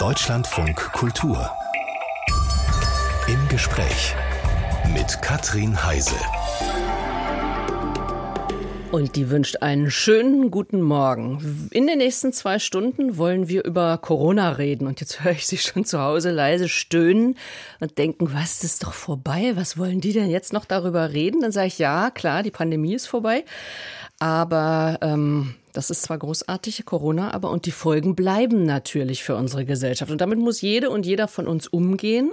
Deutschlandfunk Kultur. Im Gespräch mit Katrin Heise. Und die wünscht einen schönen guten Morgen. In den nächsten zwei Stunden wollen wir über Corona reden. Und jetzt höre ich sie schon zu Hause leise stöhnen und denken, was ist doch vorbei? Was wollen die denn jetzt noch darüber reden? Dann sage ich, ja, klar, die Pandemie ist vorbei. Aber ähm, das ist zwar großartig, Corona, aber und die Folgen bleiben natürlich für unsere Gesellschaft. Und damit muss jede und jeder von uns umgehen.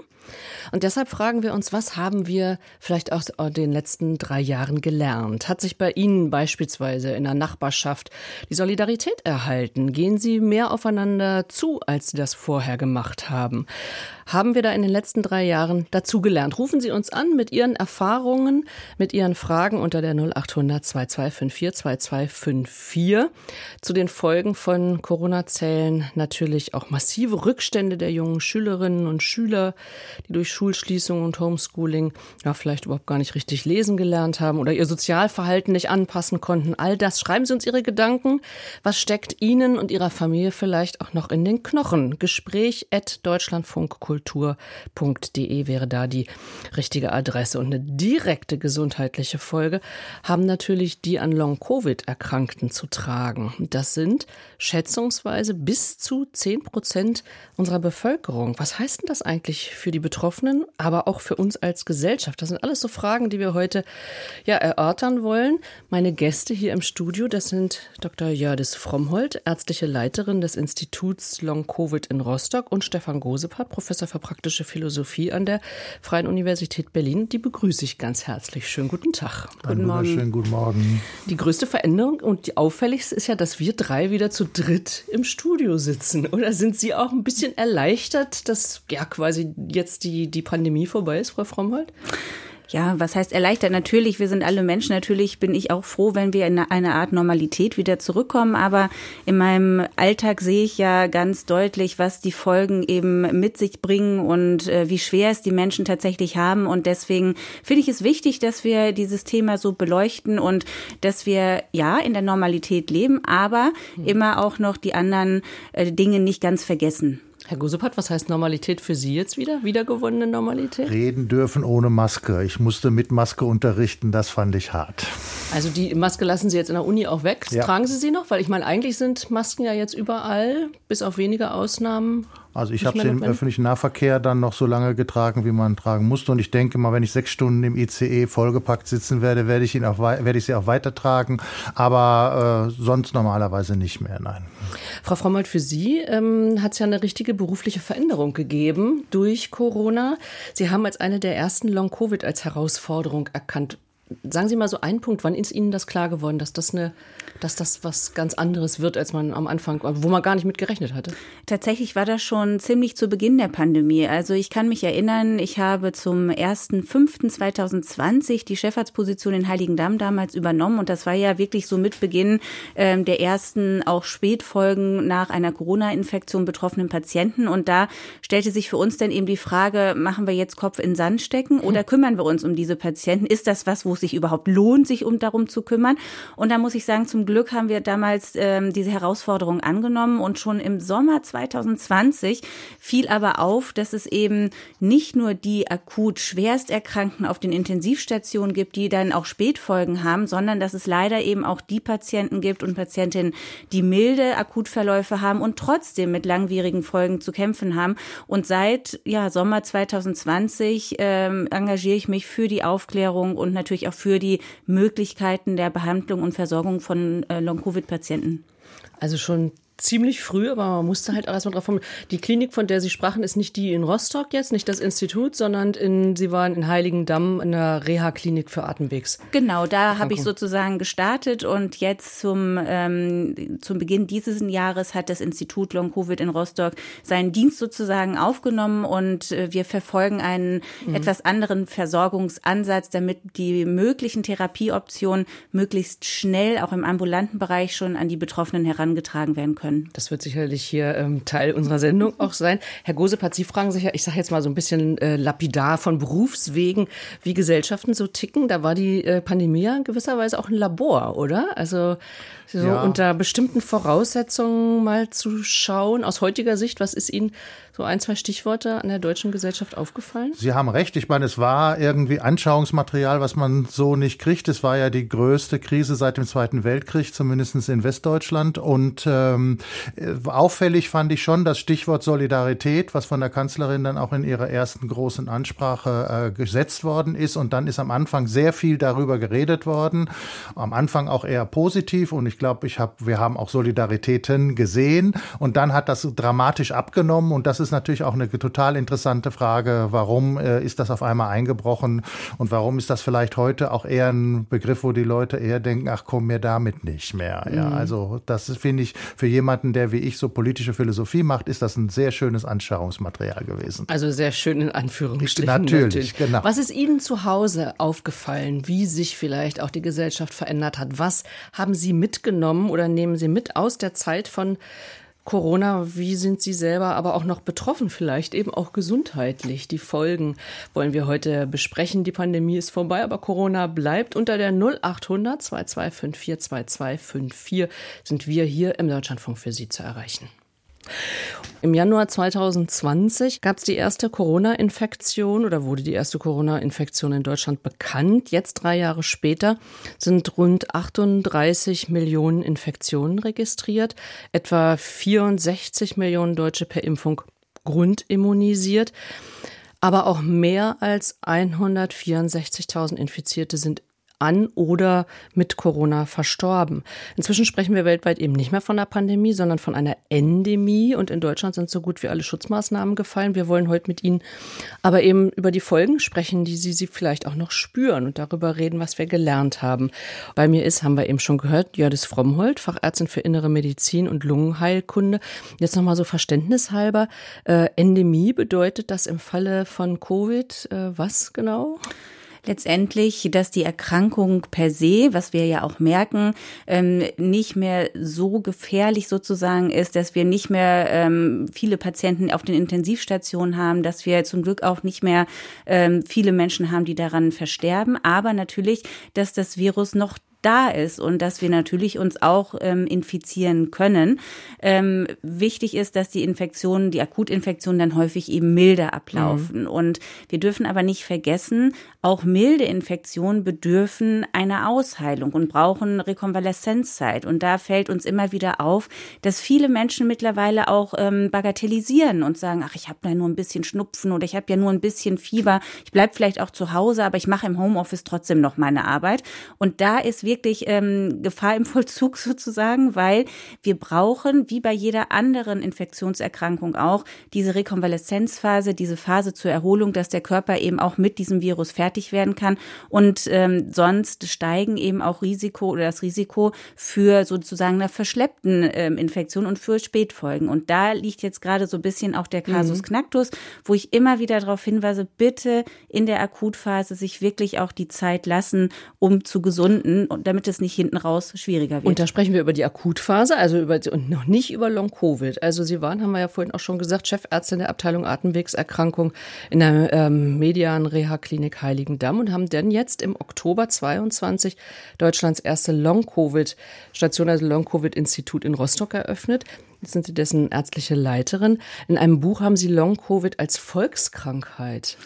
Und deshalb fragen wir uns, was haben wir vielleicht aus den letzten drei Jahren gelernt? Hat sich bei Ihnen beispielsweise in der Nachbarschaft die Solidarität erhalten? Gehen Sie mehr aufeinander zu, als Sie das vorher gemacht haben? Haben wir da in den letzten drei Jahren dazugelernt? Rufen Sie uns an mit Ihren Erfahrungen, mit Ihren Fragen unter der 0800 2254 2254. Zu den Folgen von Corona zählen natürlich auch massive Rückstände der jungen Schülerinnen und Schüler, die durch Schulschließung und Homeschooling ja vielleicht überhaupt gar nicht richtig lesen gelernt haben oder ihr Sozialverhalten nicht anpassen konnten. All das schreiben Sie uns Ihre Gedanken. Was steckt Ihnen und Ihrer Familie vielleicht auch noch in den Knochen? Gespräch at deutschlandfunkkultur.de wäre da die richtige Adresse. Und eine direkte gesundheitliche Folge haben natürlich die an Long-Covid Erkrankten zu tragen. Das sind schätzungsweise bis zu 10 Prozent unserer Bevölkerung. Was heißt denn das eigentlich für die Betroffenen, aber auch für uns als Gesellschaft? Das sind alles so Fragen, die wir heute ja erörtern wollen. Meine Gäste hier im Studio, das sind Dr. Jördis Frommholt, ärztliche Leiterin des Instituts Long Covid in Rostock und Stefan Gosepart, Professor für praktische Philosophie an der Freien Universität Berlin. Die begrüße ich ganz herzlich. Schönen guten Tag. Guten Morgen. Schönen guten Morgen. Die größte Veränderung und die auffälligste ist ja, dass wir drei wieder zu dritt im Studio sitzen. Oder sind Sie auch ein bisschen erleichtert, dass ja quasi jetzt die, die Pandemie vorbei ist, Frau Frommholt? Ja, was heißt erleichtert? Natürlich, wir sind alle Menschen. Natürlich bin ich auch froh, wenn wir in eine Art Normalität wieder zurückkommen. Aber in meinem Alltag sehe ich ja ganz deutlich, was die Folgen eben mit sich bringen und äh, wie schwer es die Menschen tatsächlich haben. Und deswegen finde ich es wichtig, dass wir dieses Thema so beleuchten und dass wir ja in der Normalität leben, aber mhm. immer auch noch die anderen äh, Dinge nicht ganz vergessen. Herr Gusepat, was heißt Normalität für Sie jetzt wieder? Wiedergewonnene Normalität? Reden dürfen ohne Maske. Ich musste mit Maske unterrichten, das fand ich hart. Also die Maske lassen Sie jetzt in der Uni auch weg. Ja. Tragen Sie sie noch? Weil ich meine, eigentlich sind Masken ja jetzt überall, bis auf wenige Ausnahmen. Also ich habe sie im öffentlichen Nahverkehr dann noch so lange getragen, wie man tragen musste. Und ich denke mal, wenn ich sechs Stunden im ICE vollgepackt sitzen werde, werde ich, ihn auch, werde ich sie auch weitertragen. Aber äh, sonst normalerweise nicht mehr, nein. Frau Frommold, für Sie ähm, hat es ja eine richtige berufliche Veränderung gegeben durch Corona. Sie haben als eine der ersten Long-Covid als Herausforderung erkannt. Sagen Sie mal so einen Punkt, wann ist Ihnen das klar geworden, dass das eine dass das was ganz anderes wird, als man am Anfang, wo man gar nicht mit gerechnet hatte? Tatsächlich war das schon ziemlich zu Beginn der Pandemie. Also ich kann mich erinnern, ich habe zum 1.5.2020 die Chefarztposition in Heiligendamm damals übernommen und das war ja wirklich so mit Beginn ähm, der ersten auch Spätfolgen nach einer Corona-Infektion betroffenen Patienten und da stellte sich für uns dann eben die Frage, machen wir jetzt Kopf in Sand stecken oder kümmern wir uns um diese Patienten? Ist das was, wo es sich überhaupt lohnt, sich um darum zu kümmern? Und da muss ich sagen, zum Glück haben wir damals ähm, diese Herausforderung angenommen und schon im Sommer 2020 fiel aber auf, dass es eben nicht nur die akut Schwersterkrankten auf den Intensivstationen gibt, die dann auch Spätfolgen haben, sondern dass es leider eben auch die Patienten gibt und Patientinnen, die milde Akutverläufe haben und trotzdem mit langwierigen Folgen zu kämpfen haben. Und seit ja, Sommer 2020 ähm, engagiere ich mich für die Aufklärung und natürlich auch für die Möglichkeiten der Behandlung und Versorgung von äh, Long-Covid-Patienten. Also schon ziemlich früh, aber man musste halt erstmal drauf kommen. Die Klinik, von der Sie sprachen, ist nicht die in Rostock jetzt, nicht das Institut, sondern in, Sie waren in Heiligendamm in der Reha-Klinik für Atemwegs. Genau, da habe ich sozusagen gestartet und jetzt zum, ähm, zum Beginn dieses Jahres hat das Institut Long Covid in Rostock seinen Dienst sozusagen aufgenommen und äh, wir verfolgen einen mhm. etwas anderen Versorgungsansatz, damit die möglichen Therapieoptionen möglichst schnell auch im ambulanten Bereich schon an die Betroffenen herangetragen werden können können. Das wird sicherlich hier ähm, Teil unserer Sendung auch sein. Herr Gosepat, Sie fragen sich ja, ich sage jetzt mal so ein bisschen äh, lapidar von Berufswegen, wie Gesellschaften so ticken. Da war die äh, Pandemie ja in gewisser Weise auch ein Labor, oder? Also so ja. unter bestimmten Voraussetzungen mal zu schauen, aus heutiger Sicht, was ist Ihnen so ein, zwei Stichworte an der deutschen Gesellschaft aufgefallen? Sie haben recht. Ich meine, es war irgendwie Anschauungsmaterial, was man so nicht kriegt. Es war ja die größte Krise seit dem Zweiten Weltkrieg, zumindest in Westdeutschland. Und ähm, auffällig fand ich schon das Stichwort Solidarität, was von der Kanzlerin dann auch in ihrer ersten großen Ansprache äh, gesetzt worden ist. Und dann ist am Anfang sehr viel darüber geredet worden. Am Anfang auch eher positiv. Und ich glaube, ich hab, wir haben auch Solidaritäten gesehen. Und dann hat das dramatisch abgenommen. Und das ist ist natürlich auch eine total interessante Frage. Warum äh, ist das auf einmal eingebrochen und warum ist das vielleicht heute auch eher ein Begriff, wo die Leute eher denken, ach komm mir damit nicht mehr. Ja, mhm. also das finde ich für jemanden, der wie ich so politische Philosophie macht, ist das ein sehr schönes Anschauungsmaterial gewesen. Also sehr schön in Anführungsstrichen. Natürlich, natürlich. genau. Was ist Ihnen zu Hause aufgefallen, wie sich vielleicht auch die Gesellschaft verändert hat? Was haben Sie mitgenommen oder nehmen Sie mit aus der Zeit von Corona, wie sind Sie selber aber auch noch betroffen, vielleicht eben auch gesundheitlich? Die Folgen wollen wir heute besprechen. Die Pandemie ist vorbei, aber Corona bleibt. Unter der 0800 2254 2254 sind wir hier im Deutschlandfunk für Sie zu erreichen. Im Januar 2020 gab es die erste Corona-Infektion oder wurde die erste Corona-Infektion in Deutschland bekannt. Jetzt drei Jahre später sind rund 38 Millionen Infektionen registriert, etwa 64 Millionen Deutsche per Impfung grundimmunisiert. Aber auch mehr als 164.000 Infizierte sind an oder mit Corona verstorben. Inzwischen sprechen wir weltweit eben nicht mehr von einer Pandemie, sondern von einer Endemie. Und in Deutschland sind so gut wie alle Schutzmaßnahmen gefallen. Wir wollen heute mit Ihnen aber eben über die Folgen sprechen, die Sie, Sie vielleicht auch noch spüren und darüber reden, was wir gelernt haben. Bei mir ist, haben wir eben schon gehört, Jördis Frommholt, Fachärztin für Innere Medizin und Lungenheilkunde. Jetzt nochmal so verständnishalber. Äh, Endemie bedeutet das im Falle von Covid äh, was genau? Letztendlich, dass die Erkrankung per se, was wir ja auch merken, ähm, nicht mehr so gefährlich sozusagen ist, dass wir nicht mehr ähm, viele Patienten auf den Intensivstationen haben, dass wir zum Glück auch nicht mehr ähm, viele Menschen haben, die daran versterben, aber natürlich, dass das Virus noch da ist und dass wir natürlich uns auch ähm, infizieren können. Ähm, wichtig ist, dass die Infektionen, die Akutinfektionen dann häufig eben milder ablaufen. Mhm. Und wir dürfen aber nicht vergessen, auch milde Infektionen bedürfen einer Ausheilung und brauchen Rekonvaleszenzzeit. Und da fällt uns immer wieder auf, dass viele Menschen mittlerweile auch ähm, bagatellisieren und sagen, ach, ich habe da nur ein bisschen Schnupfen oder ich habe ja nur ein bisschen Fieber. Ich bleib vielleicht auch zu Hause, aber ich mache im Homeoffice trotzdem noch meine Arbeit. Und da ist wirklich ähm, Gefahr im Vollzug sozusagen, weil wir brauchen, wie bei jeder anderen Infektionserkrankung auch, diese Rekonvaleszenzphase, diese Phase zur Erholung, dass der Körper eben auch mit diesem Virus fertig werden kann. Und ähm, sonst steigen eben auch Risiko oder das Risiko für sozusagen eine verschleppten ähm, Infektion und für Spätfolgen. Und da liegt jetzt gerade so ein bisschen auch der Kasus mhm. Knacktus, wo ich immer wieder darauf hinweise, bitte in der Akutphase sich wirklich auch die Zeit lassen, um zu gesunden und damit es nicht hinten raus schwieriger wird. Und da sprechen wir über die Akutphase, also über und noch nicht über Long Covid. Also Sie waren, haben wir ja vorhin auch schon gesagt, Chefärztin der Abteilung Atemwegserkrankung in der ähm, Median Reha Klinik Heiligendamm und haben dann jetzt im Oktober 22 Deutschlands erste Long Covid Station, also Long Covid Institut in Rostock eröffnet. Jetzt sind Sie dessen ärztliche Leiterin. In einem Buch haben Sie Long Covid als Volkskrankheit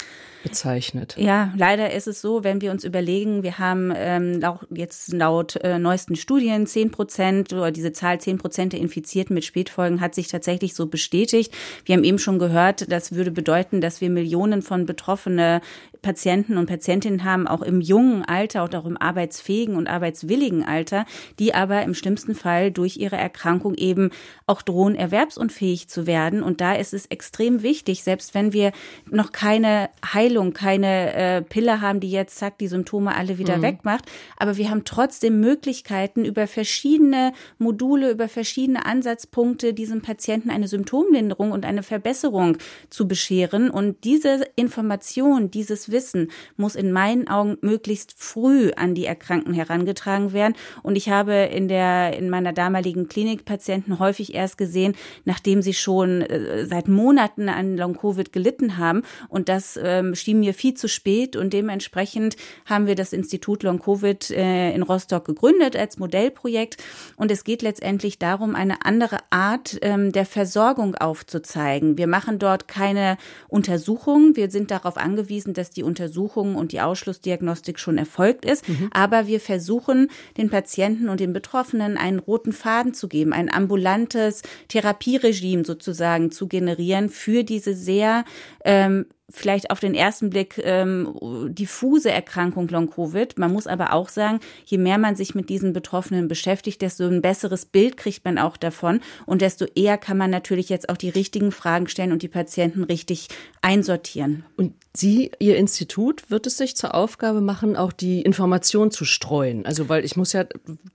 bezeichnet. Ja, leider ist es so, wenn wir uns überlegen, wir haben ähm, auch jetzt laut äh, neuesten Studien 10 Prozent oder diese Zahl 10 Prozent der Infizierten mit Spätfolgen hat sich tatsächlich so bestätigt. Wir haben eben schon gehört, das würde bedeuten, dass wir Millionen von betroffene Patienten und Patientinnen haben, auch im jungen Alter und auch im arbeitsfähigen und arbeitswilligen Alter, die aber im schlimmsten Fall durch ihre Erkrankung eben auch drohen, erwerbsunfähig zu werden. Und da ist es extrem wichtig, selbst wenn wir noch keine Heil Heilung, keine äh, Pille haben, die jetzt zack die Symptome alle wieder mhm. wegmacht. Aber wir haben trotzdem Möglichkeiten, über verschiedene Module, über verschiedene Ansatzpunkte diesem Patienten eine Symptomlinderung und eine Verbesserung zu bescheren. Und diese Information, dieses Wissen muss in meinen Augen möglichst früh an die Erkrankten herangetragen werden. Und ich habe in der, in meiner damaligen Klinik Patienten häufig erst gesehen, nachdem sie schon äh, seit Monaten an Long-Covid gelitten haben. Und das ähm, schien mir viel zu spät. Und dementsprechend haben wir das Institut Long-Covid äh, in Rostock gegründet als Modellprojekt. Und es geht letztendlich darum, eine andere Art ähm, der Versorgung aufzuzeigen. Wir machen dort keine Untersuchungen. Wir sind darauf angewiesen, dass die Untersuchungen und die Ausschlussdiagnostik schon erfolgt ist. Mhm. Aber wir versuchen, den Patienten und den Betroffenen einen roten Faden zu geben, ein ambulantes Therapieregime sozusagen zu generieren für diese sehr ähm, vielleicht auf den ersten Blick ähm, diffuse Erkrankung Long-Covid. Man muss aber auch sagen, je mehr man sich mit diesen Betroffenen beschäftigt, desto ein besseres Bild kriegt man auch davon und desto eher kann man natürlich jetzt auch die richtigen Fragen stellen und die Patienten richtig einsortieren. Und Sie, Ihr Institut, wird es sich zur Aufgabe machen, auch die Information zu streuen? Also, weil ich muss ja,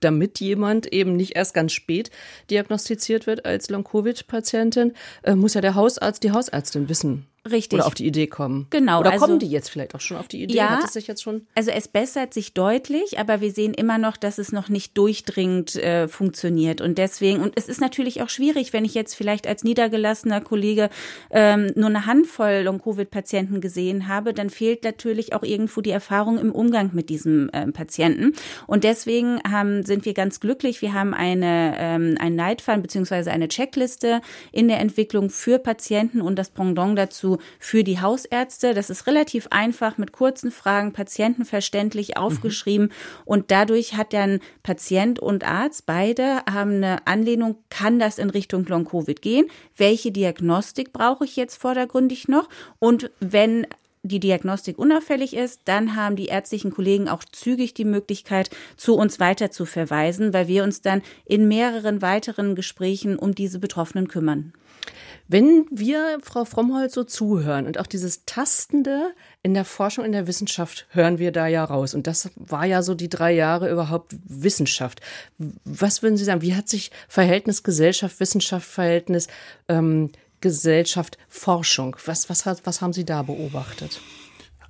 damit jemand eben nicht erst ganz spät diagnostiziert wird als Long-Covid-Patientin, äh, muss ja der Hausarzt, die Hausärztin wissen, Richtig. Oder auf die Idee kommen. Genau. Oder also, kommen die jetzt vielleicht auch schon auf die Idee? Ja, Hat es sich jetzt schon? Also es bessert sich deutlich, aber wir sehen immer noch, dass es noch nicht durchdringend äh, funktioniert. Und deswegen, und es ist natürlich auch schwierig, wenn ich jetzt vielleicht als niedergelassener Kollege ähm, nur eine Handvoll Long-Covid-Patienten gesehen habe, dann fehlt natürlich auch irgendwo die Erfahrung im Umgang mit diesem ähm, Patienten. Und deswegen haben, sind wir ganz glücklich. Wir haben eine, ähm, ein Leitfaden beziehungsweise eine Checkliste in der Entwicklung für Patienten und das Pendant dazu für die Hausärzte. Das ist relativ einfach mit kurzen Fragen, patientenverständlich mhm. aufgeschrieben. Mhm. Und dadurch hat dann Patient und Arzt beide haben eine Anlehnung, kann das in Richtung Long-Covid gehen? Welche Diagnostik brauche ich jetzt vordergründig noch? Und wenn die Diagnostik unauffällig ist, dann haben die ärztlichen Kollegen auch zügig die Möglichkeit, zu uns weiter zu verweisen, weil wir uns dann in mehreren weiteren Gesprächen um diese Betroffenen kümmern. Wenn wir Frau Frommholz so zuhören und auch dieses Tastende in der Forschung, in der Wissenschaft hören wir da ja raus. Und das war ja so die drei Jahre überhaupt Wissenschaft. Was würden Sie sagen? Wie hat sich Verhältnis Gesellschaft, Wissenschaft, Verhältnis ähm, Gesellschaft, Forschung, was, was, was haben Sie da beobachtet?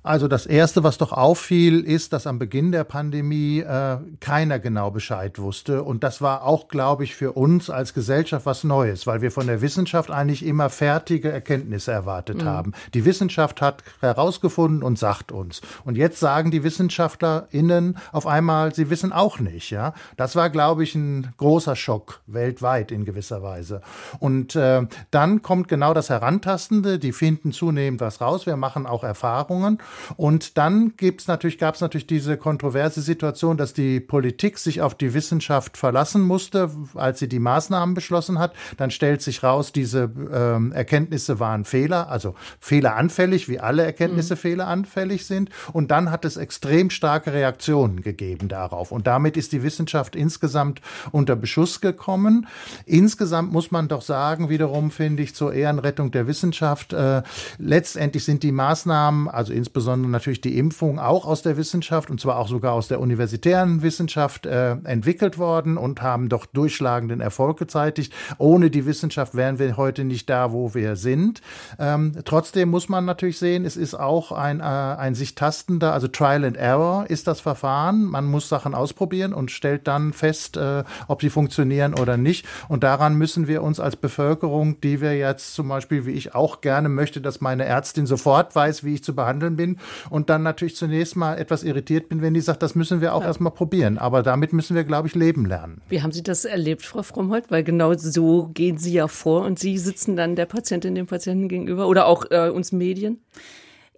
Also das Erste, was doch auffiel, ist, dass am Beginn der Pandemie äh, keiner genau Bescheid wusste. Und das war auch, glaube ich, für uns als Gesellschaft was Neues, weil wir von der Wissenschaft eigentlich immer fertige Erkenntnisse erwartet mhm. haben. Die Wissenschaft hat herausgefunden und sagt uns. Und jetzt sagen die WissenschaftlerInnen auf einmal, sie wissen auch nicht. Ja, Das war, glaube ich, ein großer Schock weltweit in gewisser Weise. Und äh, dann kommt genau das Herantastende. Die finden zunehmend was raus. Wir machen auch Erfahrungen. Und dann gibt's natürlich, gab es natürlich diese kontroverse Situation, dass die Politik sich auf die Wissenschaft verlassen musste, als sie die Maßnahmen beschlossen hat. Dann stellt sich raus, diese ähm, Erkenntnisse waren Fehler, also fehleranfällig, wie alle Erkenntnisse mhm. fehleranfällig sind. Und dann hat es extrem starke Reaktionen gegeben darauf. Und damit ist die Wissenschaft insgesamt unter Beschuss gekommen. Insgesamt muss man doch sagen, wiederum finde ich zur Ehrenrettung der Wissenschaft, äh, letztendlich sind die Maßnahmen, also insbesondere insbesondere natürlich die Impfung auch aus der Wissenschaft und zwar auch sogar aus der universitären Wissenschaft äh, entwickelt worden und haben doch durchschlagenden Erfolg gezeitigt. Ohne die Wissenschaft wären wir heute nicht da, wo wir sind. Ähm, trotzdem muss man natürlich sehen, es ist auch ein, äh, ein sich tastender, also Trial and Error ist das Verfahren. Man muss Sachen ausprobieren und stellt dann fest, äh, ob sie funktionieren oder nicht. Und daran müssen wir uns als Bevölkerung, die wir jetzt zum Beispiel, wie ich auch gerne möchte, dass meine Ärztin sofort weiß, wie ich zu behandeln bin, und dann natürlich zunächst mal etwas irritiert bin, wenn die sagt, das müssen wir auch ja. erstmal probieren. Aber damit müssen wir, glaube ich, leben lernen. Wie haben Sie das erlebt, Frau Frommholt? Weil genau so gehen Sie ja vor und Sie sitzen dann der Patientin, dem Patienten gegenüber oder auch äh, uns Medien?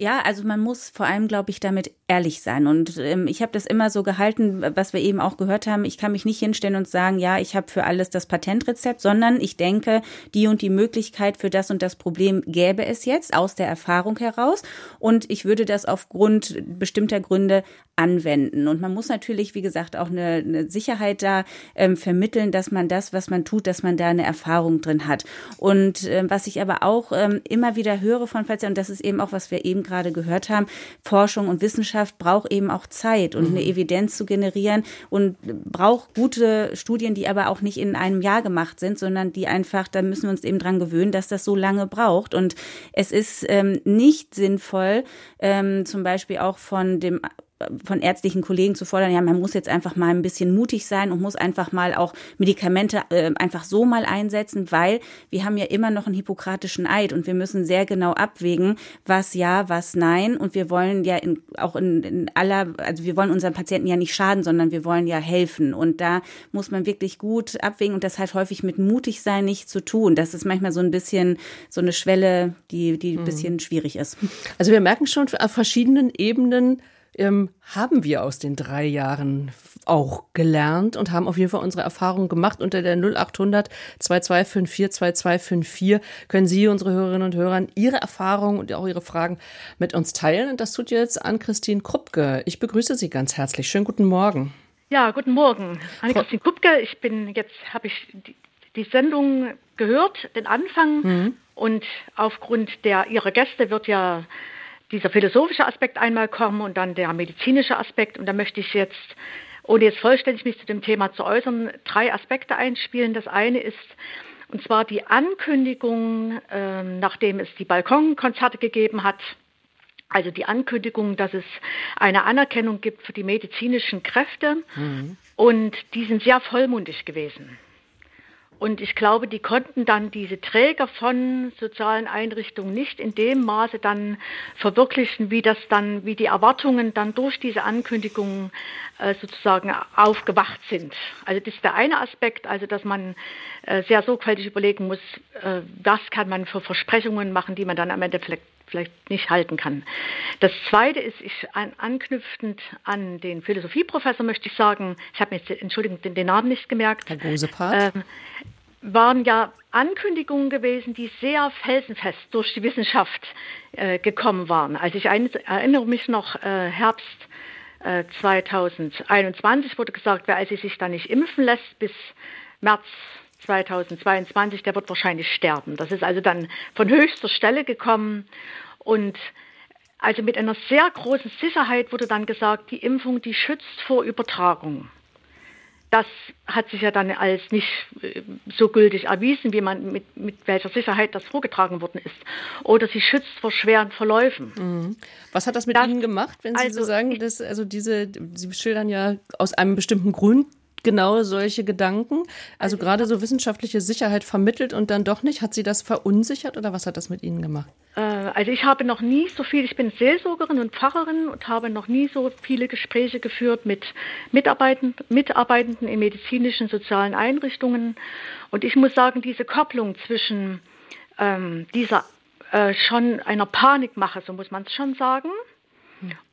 Ja, also man muss vor allem, glaube ich, damit ehrlich sein. Und ähm, ich habe das immer so gehalten, was wir eben auch gehört haben. Ich kann mich nicht hinstellen und sagen, ja, ich habe für alles das Patentrezept, sondern ich denke, die und die Möglichkeit für das und das Problem gäbe es jetzt aus der Erfahrung heraus. Und ich würde das aufgrund bestimmter Gründe anwenden. Und man muss natürlich, wie gesagt, auch eine, eine Sicherheit da ähm, vermitteln, dass man das, was man tut, dass man da eine Erfahrung drin hat. Und ähm, was ich aber auch ähm, immer wieder höre von Patienten, und das ist eben auch, was wir eben gerade gehört haben, Forschung und Wissenschaft braucht eben auch Zeit und mhm. eine Evidenz zu generieren und braucht gute Studien, die aber auch nicht in einem Jahr gemacht sind, sondern die einfach, da müssen wir uns eben dran gewöhnen, dass das so lange braucht. Und es ist ähm, nicht sinnvoll, ähm, zum Beispiel auch von dem von ärztlichen Kollegen zu fordern, ja, man muss jetzt einfach mal ein bisschen mutig sein und muss einfach mal auch Medikamente äh, einfach so mal einsetzen, weil wir haben ja immer noch einen hippokratischen Eid und wir müssen sehr genau abwägen, was ja, was nein und wir wollen ja in, auch in, in aller, also wir wollen unseren Patienten ja nicht schaden, sondern wir wollen ja helfen und da muss man wirklich gut abwägen und das hat häufig mit mutig sein nicht zu tun. Das ist manchmal so ein bisschen so eine Schwelle, die, die ein mhm. bisschen schwierig ist. Also wir merken schon auf verschiedenen Ebenen, ähm, haben wir aus den drei Jahren auch gelernt und haben auf jeden Fall unsere Erfahrungen gemacht. Unter der 0800 2254 2254 können Sie, unsere Hörerinnen und Hörer, Ihre Erfahrungen und auch Ihre Fragen mit uns teilen. Und das tut jetzt Ann-Christine Kruppke. Ich begrüße Sie ganz herzlich. Schönen guten Morgen. Ja, guten Morgen. Anne-Christine Kupke, ich bin jetzt, habe ich die, die, Sendung gehört, den Anfang. Mhm. Und aufgrund der Ihrer Gäste wird ja dieser philosophische Aspekt einmal kommen und dann der medizinische Aspekt. Und da möchte ich jetzt, ohne jetzt vollständig mich zu dem Thema zu äußern, drei Aspekte einspielen. Das eine ist, und zwar die Ankündigung, äh, nachdem es die Balkonkonzerte gegeben hat, also die Ankündigung, dass es eine Anerkennung gibt für die medizinischen Kräfte. Mhm. Und die sind sehr vollmundig gewesen. Und ich glaube, die konnten dann diese Träger von sozialen Einrichtungen nicht in dem Maße dann verwirklichen, wie das dann, wie die Erwartungen dann durch diese Ankündigungen äh, sozusagen aufgewacht sind. Also das ist der eine Aspekt, also dass man äh, sehr sorgfältig überlegen muss, äh, was kann man für Versprechungen machen, die man dann am Ende vielleicht vielleicht nicht halten kann. Das Zweite ist, ich an, anknüpfend an den Philosophieprofessor möchte ich sagen, ich habe mir jetzt, Entschuldigung, den, den, Namen nicht gemerkt. Herr Gosepart. Ähm, waren ja Ankündigungen gewesen, die sehr felsenfest durch die Wissenschaft äh, gekommen waren. Also ich ein, erinnere mich noch, äh, Herbst äh, 2021 wurde gesagt, wer also sich da nicht impfen lässt bis März 2022, der wird wahrscheinlich sterben. Das ist also dann von höchster Stelle gekommen und also mit einer sehr großen Sicherheit wurde dann gesagt, die Impfung, die schützt vor Übertragung das hat sich ja dann als nicht äh, so gültig erwiesen, wie man mit, mit welcher Sicherheit das vorgetragen worden ist. Oder sie schützt vor schweren Verläufen. Mhm. Was hat das mit das, Ihnen gemacht, wenn Sie also so sagen, dass also diese, Sie schildern ja aus einem bestimmten Grund genau solche Gedanken? Also, also gerade so wissenschaftliche Sicherheit vermittelt und dann doch nicht. Hat Sie das verunsichert oder was hat das mit Ihnen gemacht? Äh, also ich habe noch nie so viel, ich bin Seelsorgerin und Pfarrerin und habe noch nie so viele Gespräche geführt mit Mitarbeitenden, Mitarbeitenden in medizinischen, sozialen Einrichtungen. Und ich muss sagen, diese Kopplung zwischen ähm, dieser äh, schon einer Panikmache, so muss man es schon sagen,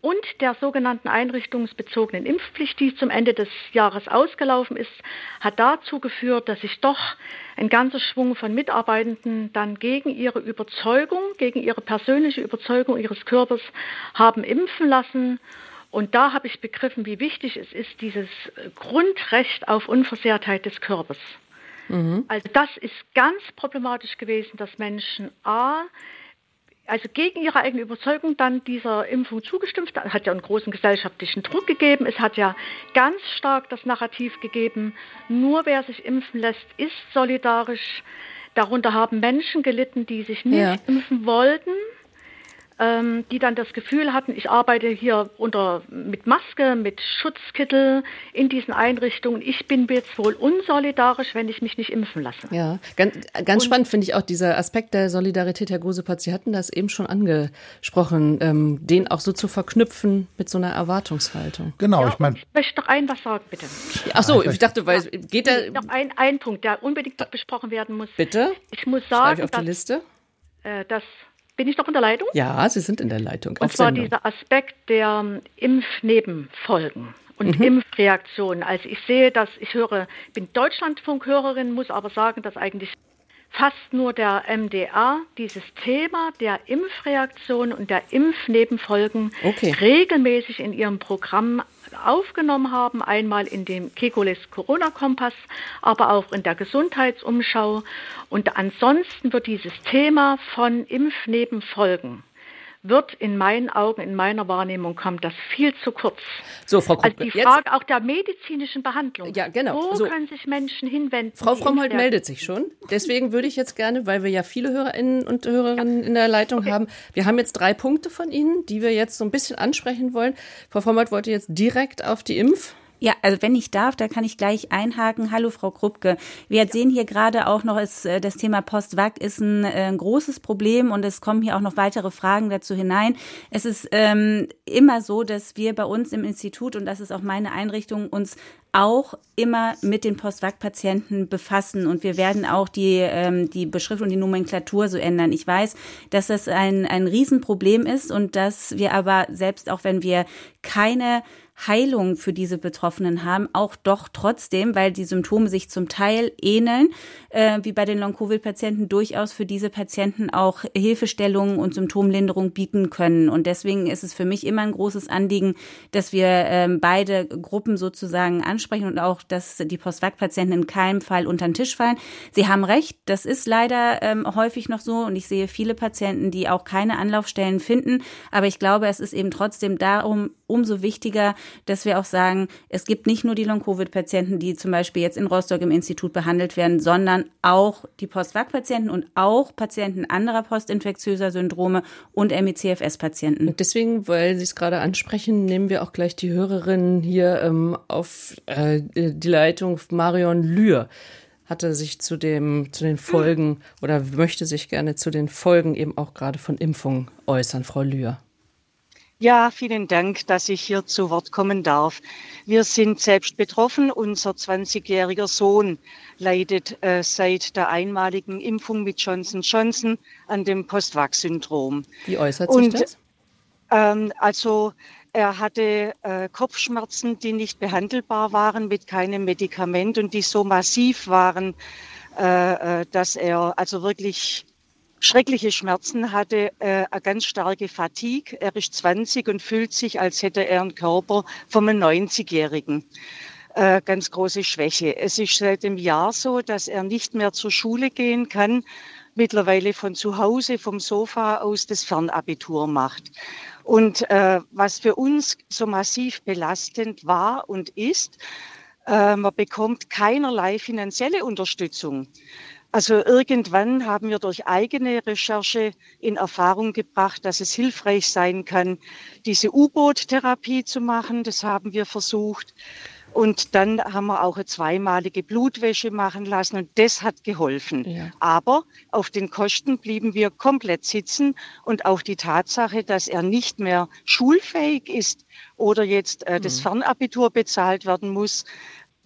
und der sogenannten einrichtungsbezogenen Impfpflicht, die zum Ende des Jahres ausgelaufen ist, hat dazu geführt, dass sich doch ein ganzer Schwung von Mitarbeitenden dann gegen ihre Überzeugung, gegen ihre persönliche Überzeugung ihres Körpers haben impfen lassen. Und da habe ich begriffen, wie wichtig es ist, dieses Grundrecht auf Unversehrtheit des Körpers. Mhm. Also das ist ganz problematisch gewesen, dass Menschen a also gegen ihre eigene Überzeugung dann dieser Impfung zugestimmt. Es hat ja einen großen gesellschaftlichen Druck gegeben. Es hat ja ganz stark das Narrativ gegeben, nur wer sich impfen lässt, ist solidarisch. Darunter haben Menschen gelitten, die sich nicht ja. impfen wollten ähm, die dann das Gefühl hatten, ich arbeite hier unter, mit Maske, mit Schutzkittel in diesen Einrichtungen. Ich bin jetzt wohl unsolidarisch, wenn ich mich nicht impfen lasse. Ja, ganz, ganz spannend finde ich auch dieser Aspekt der Solidarität, Herr Gosepatz. Sie hatten das eben schon angesprochen, ähm, den auch so zu verknüpfen mit so einer Erwartungshaltung. Genau, ja, ich meine. Ich möchte noch ein was sagen, bitte. Ach so, ich dachte, weil ja. geht der. Noch ein, ein Punkt, der unbedingt besprochen werden muss. Bitte? Ich muss sagen, ich auf die Liste? Äh, dass bin ich noch in der Leitung? Ja, Sie sind in der Leitung. Und zwar Sendung. dieser Aspekt der ähm, Impfnebenfolgen und mhm. Impfreaktionen. Also ich sehe, dass ich höre, bin Deutschlandfunkhörerin, muss aber sagen, dass eigentlich fast nur der MDA dieses Thema der Impfreaktion und der Impfnebenfolgen okay. regelmäßig in ihrem Programm aufgenommen haben. Einmal in dem Kekules Corona-Kompass, aber auch in der Gesundheitsumschau. Und ansonsten wird dieses Thema von Impfnebenfolgen wird in meinen Augen, in meiner Wahrnehmung kommt das viel zu kurz. So, Frau Krupp, Also die Frage jetzt, auch der medizinischen Behandlung. Ja, genau. Wo so. können sich Menschen hinwenden? Frau Frommholt meldet sich schon. Deswegen würde ich jetzt gerne, weil wir ja viele Hörerinnen und Hörerinnen in der Leitung okay. haben, wir haben jetzt drei Punkte von Ihnen, die wir jetzt so ein bisschen ansprechen wollen. Frau Frommholt wollte jetzt direkt auf die Impf ja, also wenn ich darf, da kann ich gleich einhaken. Hallo Frau Krupke. Wir ja. sehen hier gerade auch noch, ist, äh, das Thema Postwag ist ein, äh, großes Problem und es kommen hier auch noch weitere Fragen dazu hinein. Es ist ähm, immer so, dass wir bei uns im Institut, und das ist auch meine Einrichtung, uns auch immer mit den Postwag-Patienten befassen und wir werden auch die, ähm, die Beschrift und die Nomenklatur so ändern. Ich weiß, dass das ein, ein Riesenproblem ist und dass wir aber selbst auch wenn wir keine Heilung für diese Betroffenen haben, auch doch trotzdem, weil die Symptome sich zum Teil ähneln, äh, wie bei den Long-Covid-Patienten, durchaus für diese Patienten auch Hilfestellungen und Symptomlinderung bieten können. Und deswegen ist es für mich immer ein großes Anliegen, dass wir ähm, beide Gruppen sozusagen ansprechen und auch, dass die Postvac-Patienten in keinem Fall unter den Tisch fallen. Sie haben recht, das ist leider ähm, häufig noch so und ich sehe viele Patienten, die auch keine Anlaufstellen finden. Aber ich glaube, es ist eben trotzdem darum umso wichtiger, dass wir auch sagen, es gibt nicht nur die Long-Covid-Patienten, die zum Beispiel jetzt in Rostock im Institut behandelt werden, sondern auch die Post-Vac-Patienten und auch Patienten anderer postinfektiöser Syndrome und MECFS-Patienten. Deswegen, weil Sie es gerade ansprechen, nehmen wir auch gleich die Hörerinnen hier ähm, auf äh, die Leitung Marion Lühr hatte sich zu dem zu den Folgen oder möchte sich gerne zu den Folgen eben auch gerade von Impfungen äußern, Frau Lühr. Ja, vielen Dank, dass ich hier zu Wort kommen darf. Wir sind selbst betroffen. Unser 20-jähriger Sohn leidet äh, seit der einmaligen Impfung mit Johnson Johnson an dem Postwachs-Syndrom. Wie äußert sich Und, das? Ähm, also er hatte äh, Kopfschmerzen, die nicht behandelbar waren mit keinem Medikament und die so massiv waren, äh, äh dass er also wirklich schreckliche Schmerzen hatte, äh, eine ganz starke Fatigue. Er ist 20 und fühlt sich, als hätte er einen Körper von einem 90-Jährigen. Äh, ganz große Schwäche. Es ist seit dem Jahr so, dass er nicht mehr zur Schule gehen kann, mittlerweile von zu Hause, vom Sofa aus das Fernabitur macht. Und äh, was für uns so massiv belastend war und ist, äh, man bekommt keinerlei finanzielle Unterstützung. Also irgendwann haben wir durch eigene Recherche in Erfahrung gebracht, dass es hilfreich sein kann, diese U-Boot-Therapie zu machen. Das haben wir versucht. Und dann haben wir auch eine zweimalige Blutwäsche machen lassen und das hat geholfen. Ja. Aber auf den Kosten blieben wir komplett sitzen und auch die Tatsache, dass er nicht mehr schulfähig ist oder jetzt äh, das mhm. Fernabitur bezahlt werden muss,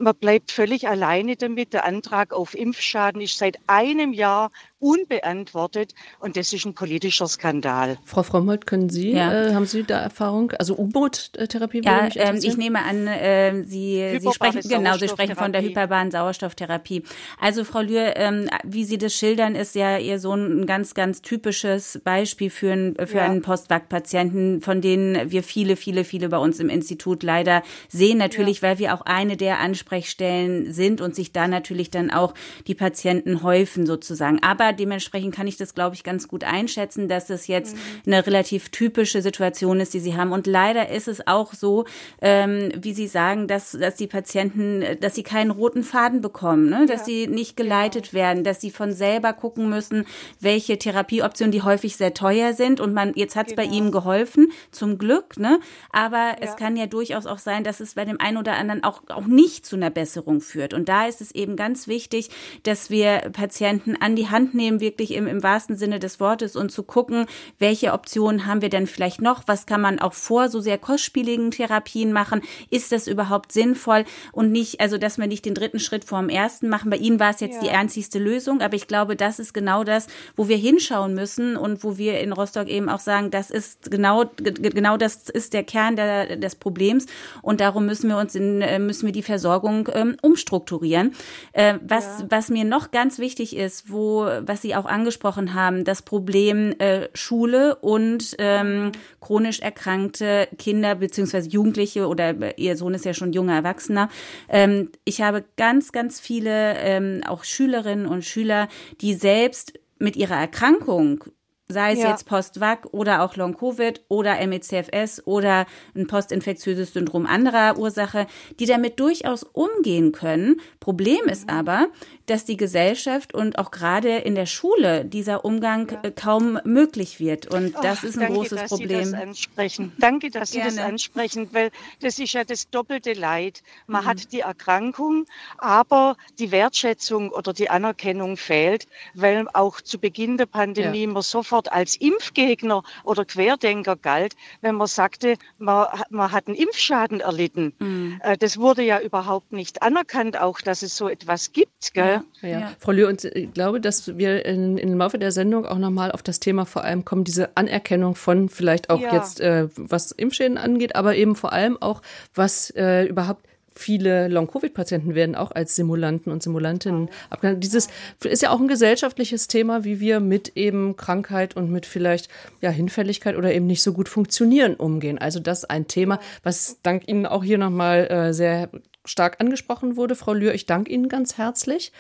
man bleibt völlig alleine damit. Der Antrag auf Impfschaden ist seit einem Jahr unbeantwortet und das ist ein politischer Skandal. Frau Frommold, können Sie, ja. äh, haben Sie da Erfahrung? Also U-Boot-Therapie? Ja, ähm, ich nehme an, äh, Sie, Sie sprechen, genau, Sie sprechen von der hyperbaren Sauerstofftherapie. Also Frau Lühr, ähm, wie Sie das schildern, ist ja Ihr Sohn ein ganz, ganz typisches Beispiel für, ein, für ja. einen Postvac-Patienten, von denen wir viele, viele, viele bei uns im Institut leider sehen. Natürlich, ja. weil wir auch eine der Ansprechstellen sind und sich da natürlich dann auch die Patienten häufen sozusagen. Aber Dementsprechend kann ich das, glaube ich, ganz gut einschätzen, dass es jetzt mhm. eine relativ typische Situation ist, die Sie haben. Und leider ist es auch so, ähm, wie Sie sagen, dass, dass die Patienten, dass sie keinen roten Faden bekommen, ne? dass ja. sie nicht geleitet genau. werden, dass sie von selber gucken müssen, welche Therapieoptionen, die häufig sehr teuer sind. Und man, jetzt hat es genau. bei ihm geholfen, zum Glück, ne? Aber ja. es kann ja durchaus auch sein, dass es bei dem einen oder anderen auch, auch nicht zu einer Besserung führt. Und da ist es eben ganz wichtig, dass wir Patienten an die Hand nehmen, nehmen, wirklich im, im wahrsten Sinne des Wortes und zu gucken, welche Optionen haben wir denn vielleicht noch? Was kann man auch vor so sehr kostspieligen Therapien machen? Ist das überhaupt sinnvoll? Und nicht, also, dass wir nicht den dritten Schritt vor dem ersten machen. Bei Ihnen war es jetzt ja. die einzigste Lösung, aber ich glaube, das ist genau das, wo wir hinschauen müssen und wo wir in Rostock eben auch sagen, das ist genau, genau das ist der Kern der, des Problems und darum müssen wir uns in, äh, müssen wir die Versorgung ähm, umstrukturieren. Äh, was, ja. was mir noch ganz wichtig ist, wo, was Sie auch angesprochen haben, das Problem äh, Schule und ähm, chronisch erkrankte Kinder beziehungsweise Jugendliche oder äh, Ihr Sohn ist ja schon junger Erwachsener. Ähm, ich habe ganz, ganz viele ähm, auch Schülerinnen und Schüler, die selbst mit ihrer Erkrankung sei es ja. jetzt Post-Vac oder auch Long-Covid oder MECFS oder ein postinfektiöses Syndrom anderer Ursache, die damit durchaus umgehen können. Problem ist mhm. aber, dass die Gesellschaft und auch gerade in der Schule dieser Umgang ja. Äh, kaum möglich wird. Und das Ach, ist ein danke, großes dass Problem. Sie das ansprechen. Danke, dass Gerne. Sie das ansprechen, weil das ist ja das doppelte Leid. Man mhm. hat die Erkrankung, aber die Wertschätzung oder die Anerkennung fehlt, weil auch zu Beginn der Pandemie ja. man sofort als Impfgegner oder Querdenker galt, wenn man sagte, man, man hat einen Impfschaden erlitten. Mhm. Äh, das wurde ja überhaupt nicht anerkannt, auch dass es so etwas gibt. Gell? Ja, ja. Frau Lühr, und ich glaube, dass wir in, in, im Laufe der Sendung auch nochmal auf das Thema vor allem kommen, diese Anerkennung von vielleicht auch ja. jetzt, äh, was Impfschäden angeht, aber eben vor allem auch, was äh, überhaupt viele Long-Covid-Patienten werden auch als Simulanten und Simulantinnen abgehandelt. Dieses ist ja auch ein gesellschaftliches Thema, wie wir mit eben Krankheit und mit vielleicht ja, Hinfälligkeit oder eben nicht so gut funktionieren umgehen. Also das ist ein Thema, was dank Ihnen auch hier nochmal äh, sehr stark angesprochen wurde. Frau Lühr, ich danke Ihnen ganz herzlich.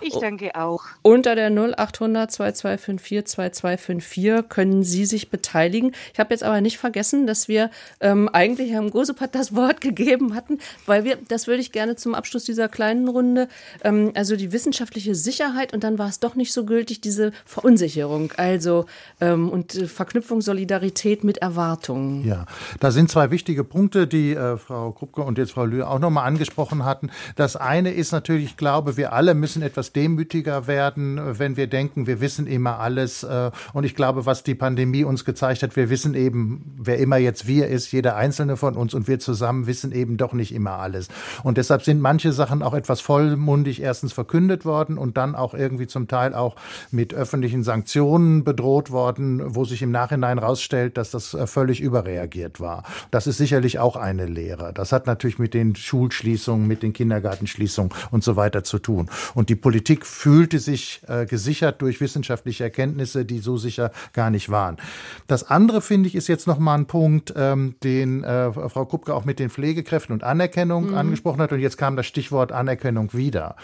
Ich danke auch. Unter der 0800 2254 2254 können Sie sich beteiligen. Ich habe jetzt aber nicht vergessen, dass wir ähm, eigentlich Herrn Gosepat das Wort gegeben hatten, weil wir, das würde ich gerne zum Abschluss dieser kleinen Runde, ähm, also die wissenschaftliche Sicherheit und dann war es doch nicht so gültig, diese Verunsicherung, also ähm, und äh, Verknüpfung Solidarität mit Erwartungen. Ja, da sind zwei wichtige Punkte, die äh, Frau Krupke und jetzt Frau Lühr auch nochmal angesprochen angesprochen hatten. Das eine ist natürlich, ich glaube, wir alle müssen etwas demütiger werden, wenn wir denken, wir wissen immer alles. Äh, und ich glaube, was die Pandemie uns gezeigt hat, wir wissen eben, wer immer jetzt wir ist, jeder einzelne von uns und wir zusammen wissen eben doch nicht immer alles. Und deshalb sind manche Sachen auch etwas vollmundig erstens verkündet worden und dann auch irgendwie zum Teil auch mit öffentlichen Sanktionen bedroht worden, wo sich im Nachhinein rausstellt, dass das äh, völlig überreagiert war. Das ist sicherlich auch eine Lehre. Das hat natürlich mit den Schulschließungen Schulschließungen, mit den Kindergartenschließungen und so weiter zu tun. Und die Politik fühlte sich äh, gesichert durch wissenschaftliche Erkenntnisse, die so sicher gar nicht waren. Das andere, finde ich, ist jetzt noch mal ein Punkt, ähm, den äh, Frau Kupke auch mit den Pflegekräften und Anerkennung mhm. angesprochen hat. Und jetzt kam das Stichwort Anerkennung wieder.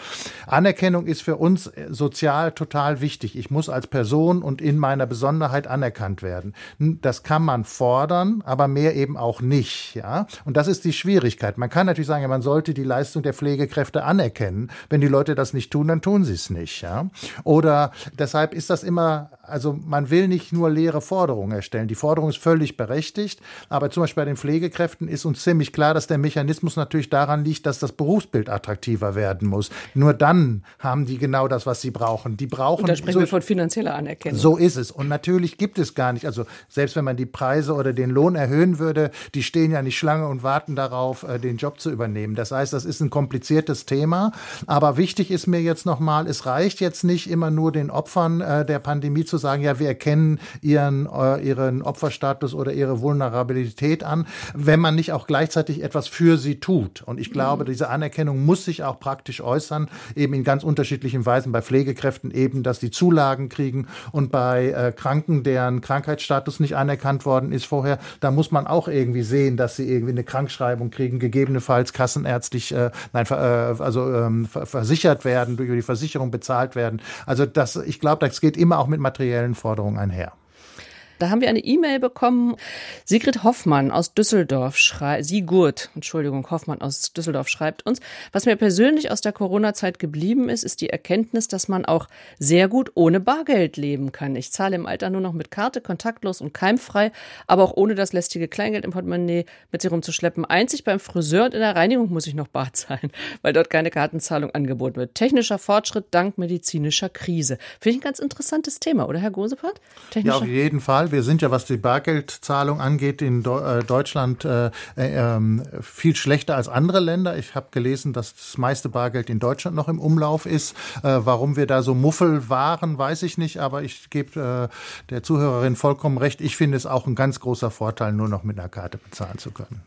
Anerkennung ist für uns äh, sozial total wichtig. Ich muss als Person und in meiner Besonderheit anerkannt werden. Das kann man fordern, aber mehr eben auch nicht. Ja? Und das ist die Schwierigkeit. Man kann natürlich sagen, man sollte die Leistung der Pflegekräfte anerkennen. Wenn die Leute das nicht tun, dann tun sie es nicht. Ja? Oder deshalb ist das immer also man will nicht nur leere Forderungen erstellen. Die Forderung ist völlig berechtigt, aber zum Beispiel bei den Pflegekräften ist uns ziemlich klar, dass der Mechanismus natürlich daran liegt, dass das Berufsbild attraktiver werden muss. Nur dann haben die genau das, was sie brauchen. Die brauchen. Und da sprechen so, wir von finanzieller Anerkennung. So ist es. Und natürlich gibt es gar nicht. Also selbst wenn man die Preise oder den Lohn erhöhen würde, die stehen ja nicht Schlange und warten darauf, äh, den Job zu übernehmen. Das heißt, das ist ein kompliziertes Thema. Aber wichtig ist mir jetzt nochmal, es reicht jetzt nicht immer nur den Opfern äh, der Pandemie zu sagen, ja, wir erkennen ihren, äh, ihren Opferstatus oder ihre Vulnerabilität an, wenn man nicht auch gleichzeitig etwas für sie tut. Und ich glaube, mhm. diese Anerkennung muss sich auch praktisch äußern, eben in ganz unterschiedlichen Weisen. Bei Pflegekräften eben, dass die Zulagen kriegen und bei äh, Kranken, deren Krankheitsstatus nicht anerkannt worden ist vorher, da muss man auch irgendwie sehen, dass sie irgendwie eine Krankschreibung kriegen, gegebenenfalls kassenärztlich, äh, nein, äh, also ähm, versichert werden, durch die Versicherung bezahlt werden. Also das, ich glaube, das geht immer auch mit Material materiellen Forderungen einher. Da haben wir eine E-Mail bekommen. Sigrid Hoffmann aus Düsseldorf schreibt, Sigurd, Entschuldigung, Hoffmann aus Düsseldorf schreibt uns, was mir persönlich aus der Corona-Zeit geblieben ist, ist die Erkenntnis, dass man auch sehr gut ohne Bargeld leben kann. Ich zahle im Alter nur noch mit Karte, kontaktlos und keimfrei, aber auch ohne das lästige Kleingeld im Portemonnaie mit sich rumzuschleppen. Einzig beim Friseur und in der Reinigung muss ich noch bar zahlen, weil dort keine Kartenzahlung angeboten wird. Technischer Fortschritt dank medizinischer Krise. Finde ich ein ganz interessantes Thema, oder Herr Gosepart? Ja, auf jeden Fall. Wir sind ja, was die Bargeldzahlung angeht, in äh, Deutschland äh, äh, viel schlechter als andere Länder. Ich habe gelesen, dass das meiste Bargeld in Deutschland noch im Umlauf ist. Warum wir da so Muffel waren, weiß ich nicht, aber ich gebe der Zuhörerin vollkommen recht. Ich finde es auch ein ganz großer Vorteil, nur noch mit einer Karte bezahlen zu können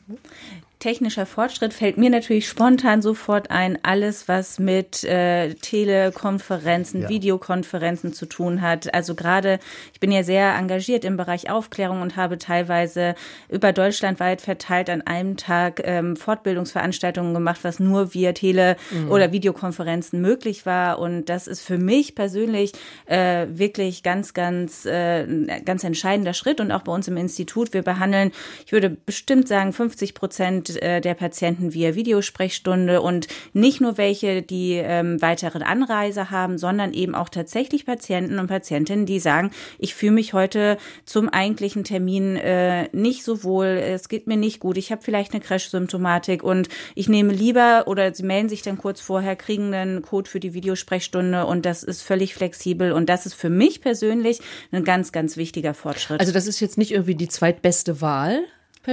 technischer Fortschritt fällt mir natürlich spontan sofort ein, alles, was mit äh, Telekonferenzen, ja. Videokonferenzen zu tun hat. Also gerade, ich bin ja sehr engagiert im Bereich Aufklärung und habe teilweise über deutschlandweit verteilt an einem Tag ähm, Fortbildungsveranstaltungen gemacht, was nur via Tele- mhm. oder Videokonferenzen möglich war. Und das ist für mich persönlich äh, wirklich ganz, ganz, äh, ganz entscheidender Schritt. Und auch bei uns im Institut, wir behandeln, ich würde bestimmt sagen, 50 Prozent äh, der Patienten via Videosprechstunde und nicht nur welche, die ähm, weitere Anreise haben, sondern eben auch tatsächlich Patienten und Patientinnen, die sagen, ich fühle mich heute zum eigentlichen Termin äh, nicht so wohl, es geht mir nicht gut, ich habe vielleicht eine Crash-Symptomatik und ich nehme lieber oder sie melden sich dann kurz vorher, kriegen einen Code für die Videosprechstunde und das ist völlig flexibel und das ist für mich persönlich ein ganz, ganz wichtiger Fortschritt. Also das ist jetzt nicht irgendwie die zweitbeste Wahl,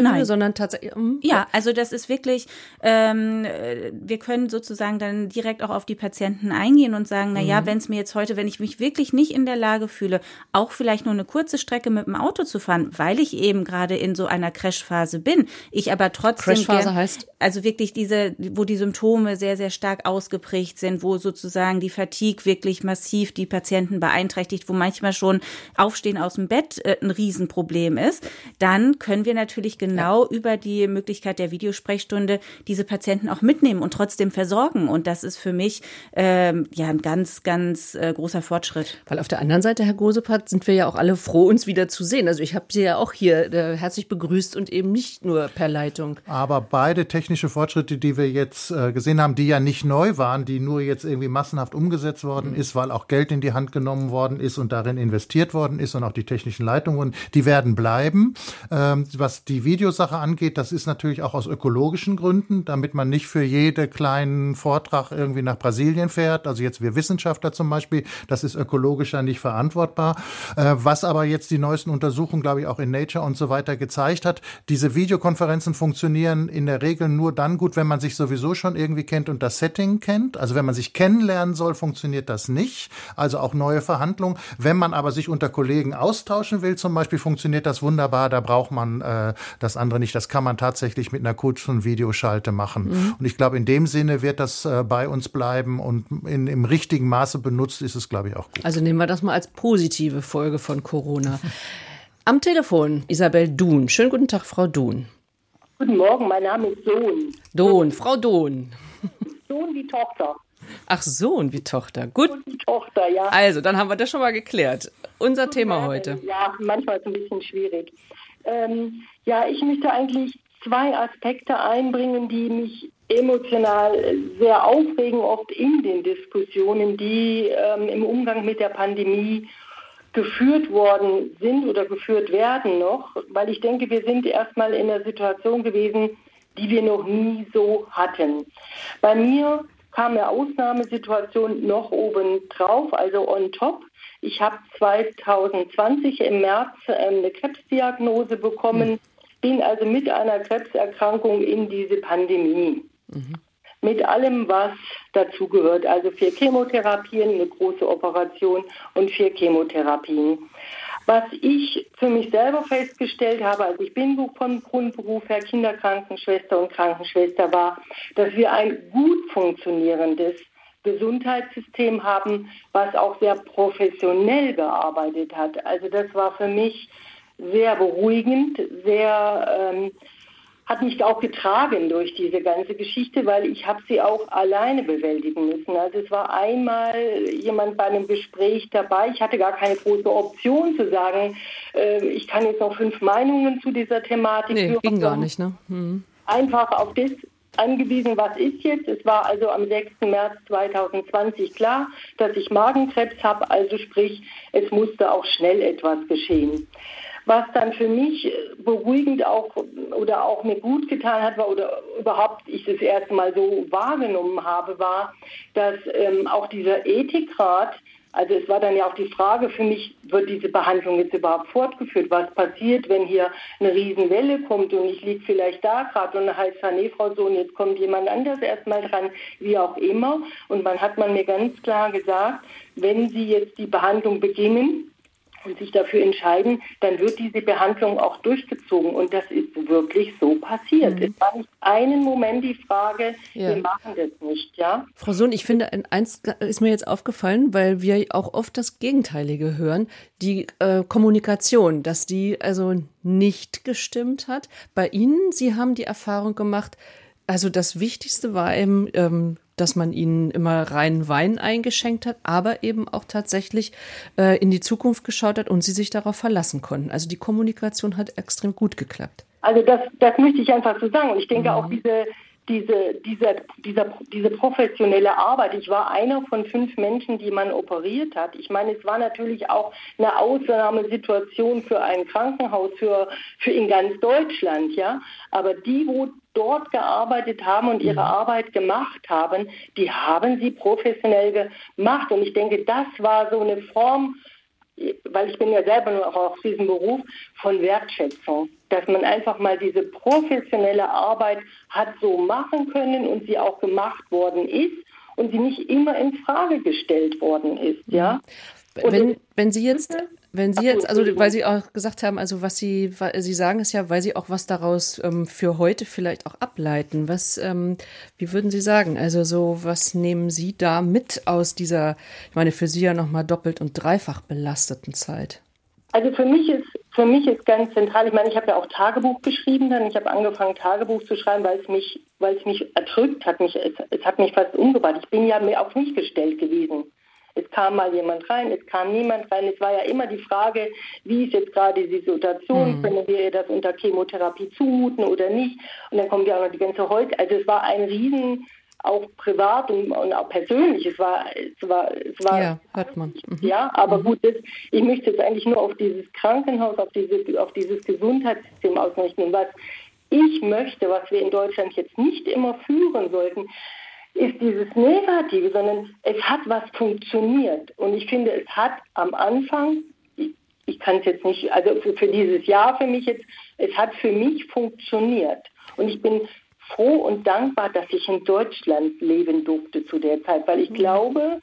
per Nein. sondern tatsächlich. Um, ja, also das ist wirklich, ähm, wir können sozusagen dann direkt auch auf die Patienten eingehen und sagen, na ja, mhm. wenn es mir jetzt heute, wenn ich mich wirklich nicht in der Lage fühle, auch vielleicht nur eine kurze Strecke mit dem Auto zu fahren, weil ich eben gerade in so einer Crashphase bin, ich aber trotzdem Crashphase heißt also wirklich diese, wo die Symptome sehr sehr stark ausgeprägt sind, wo sozusagen die Fatigue wirklich massiv die Patienten beeinträchtigt, wo manchmal schon Aufstehen aus dem Bett äh, ein Riesenproblem ist, dann können wir natürlich genau ja. über die Möglichkeit der Videosprechstunde diese Patienten auch mitnehmen und trotzdem versorgen. Und das ist für mich ähm, ja ein ganz, ganz äh, großer Fortschritt. Weil auf der anderen Seite, Herr Gosepart, sind wir ja auch alle froh, uns wieder zu sehen. Also ich habe Sie ja auch hier äh, herzlich begrüßt und eben nicht nur per Leitung. Aber beide technische Fortschritte, die wir jetzt äh, gesehen haben, die ja nicht neu waren, die nur jetzt irgendwie massenhaft umgesetzt worden mhm. ist, weil auch Geld in die Hand genommen worden ist und darin investiert worden ist und auch die technischen Leitungen, die werden bleiben. Ähm, was die Videosache angeht, das ist natürlich auch aus ökologischen Gründen, damit man nicht für jeden kleinen Vortrag irgendwie nach Brasilien fährt. Also jetzt wir Wissenschaftler zum Beispiel, das ist ökologischer nicht verantwortbar. Äh, was aber jetzt die neuesten Untersuchungen, glaube ich, auch in Nature und so weiter gezeigt hat, diese Videokonferenzen funktionieren in der Regel nur dann gut, wenn man sich sowieso schon irgendwie kennt und das Setting kennt. Also wenn man sich kennenlernen soll, funktioniert das nicht. Also auch neue Verhandlungen. Wenn man aber sich unter Kollegen austauschen will, zum Beispiel, funktioniert das wunderbar. Da braucht man äh, das andere nicht. Das kann man tatsächlich mit einer kurzen Videoschalte machen. Mhm. Und ich glaube, in dem Sinne wird das äh, bei uns bleiben und in, im richtigen Maße benutzt ist es, glaube ich, auch gut. Also nehmen wir das mal als positive Folge von Corona. Am Telefon Isabel Duhn. Schönen guten Tag, Frau Duhn. Guten Morgen, mein Name ist Sohn. Dohn, Frau Dohn. Sohn wie Tochter. Ach, Sohn wie Tochter. Gut. Sohn wie Tochter, ja. Also, dann haben wir das schon mal geklärt. Unser Thema heute. Ja, manchmal ist es ein bisschen schwierig. Ähm, ja, ich möchte eigentlich zwei Aspekte einbringen, die mich emotional sehr aufregen, oft in den Diskussionen, die ähm, im Umgang mit der Pandemie geführt worden sind oder geführt werden noch, weil ich denke, wir sind erstmal in einer Situation gewesen, die wir noch nie so hatten. Bei mir kam eine Ausnahmesituation noch oben drauf, also on top. Ich habe 2020 im März ähm, eine Krebsdiagnose bekommen. Mhm bin also mit einer Krebserkrankung in diese Pandemie. Mhm. Mit allem, was dazugehört. Also vier Chemotherapien, eine große Operation und vier Chemotherapien. Was ich für mich selber festgestellt habe, also ich bin von Grundberuf her Kinderkrankenschwester und Krankenschwester war, dass wir ein gut funktionierendes Gesundheitssystem haben, was auch sehr professionell gearbeitet hat. Also das war für mich sehr beruhigend, sehr ähm, hat mich auch getragen durch diese ganze Geschichte, weil ich habe sie auch alleine bewältigen müssen. Also es war einmal jemand bei einem Gespräch dabei. Ich hatte gar keine große Option zu sagen, äh, ich kann jetzt noch fünf Meinungen zu dieser Thematik nee, führen. ging gar nicht, ne? Hm. Einfach auf das angewiesen, was ist jetzt. Es war also am 6. März 2020 klar, dass ich Magenkrebs habe, also sprich, es musste auch schnell etwas geschehen. Was dann für mich beruhigend auch oder auch mir gut getan hat, war, oder überhaupt ich das erste Mal so wahrgenommen habe, war, dass ähm, auch dieser Ethikrat also es war dann ja auch die Frage für mich, wird diese Behandlung jetzt überhaupt fortgeführt? Was passiert, wenn hier eine Riesenwelle kommt und ich liege vielleicht da gerade und dann heißt es, nee, Frau Sohn, jetzt kommt jemand anders erstmal dran, wie auch immer. Und man hat man mir ganz klar gesagt, wenn Sie jetzt die Behandlung beginnen, und sich dafür entscheiden, dann wird diese Behandlung auch durchgezogen. Und das ist wirklich so passiert. Mhm. Es war nicht einen Moment die Frage, ja. wir machen das nicht, ja. Frau Sohn, ich finde, eins ist mir jetzt aufgefallen, weil wir auch oft das Gegenteilige hören, die äh, Kommunikation, dass die also nicht gestimmt hat. Bei Ihnen, Sie haben die Erfahrung gemacht, also das Wichtigste war eben, ähm, dass man ihnen immer reinen Wein eingeschenkt hat, aber eben auch tatsächlich äh, in die Zukunft geschaut hat und sie sich darauf verlassen konnten. Also die Kommunikation hat extrem gut geklappt. Also das, das möchte ich einfach so sagen. Und ich denke mhm. auch diese, diese, diese, dieser, diese professionelle Arbeit. Ich war einer von fünf Menschen, die man operiert hat. Ich meine, es war natürlich auch eine Ausnahmesituation für ein Krankenhaus, für, für in ganz Deutschland, ja. Aber die, wo dort gearbeitet haben und ihre mhm. Arbeit gemacht haben, die haben sie professionell gemacht. Und ich denke, das war so eine Form, weil ich bin ja selber nur auch aus diesem Beruf von Wertschätzung, dass man einfach mal diese professionelle Arbeit hat so machen können und sie auch gemacht worden ist und sie nicht immer in Frage gestellt worden ist, ja. Wenn, wenn Sie jetzt wenn Sie jetzt, also weil Sie auch gesagt haben, also was Sie, Sie sagen es ja, weil Sie auch was daraus ähm, für heute vielleicht auch ableiten. Was, ähm, wie würden Sie sagen? Also so, was nehmen Sie da mit aus dieser, ich meine, für Sie ja nochmal doppelt und dreifach belasteten Zeit? Also für mich ist für mich ist ganz zentral. Ich meine, ich habe ja auch Tagebuch geschrieben, dann ich habe angefangen Tagebuch zu schreiben, weil es mich, weil es mich erdrückt hat, mich es, es hat mich fast umgebracht. Ich bin ja mir auf mich gestellt gewesen. Es kam mal jemand rein, es kam niemand rein. Es war ja immer die Frage, wie ist jetzt gerade die Situation, mhm. können wir ihr das unter Chemotherapie zumuten oder nicht? Und dann kommt ja auch noch die ganze Heute. Also es war ein Riesen, auch privat und, und, auch persönlich. Es war, es war, es war. Ja, hört man. Mhm. Ja, aber mhm. gut, das, ich möchte jetzt eigentlich nur auf dieses Krankenhaus, auf diese, auf dieses Gesundheitssystem ausrichten. Was ich möchte, was wir in Deutschland jetzt nicht immer führen sollten, ist dieses Negative, sondern es hat was funktioniert. Und ich finde, es hat am Anfang, ich, ich kann es jetzt nicht, also für, für dieses Jahr für mich jetzt, es hat für mich funktioniert. Und ich bin froh und dankbar, dass ich in Deutschland leben durfte zu der Zeit, weil ich mhm. glaube,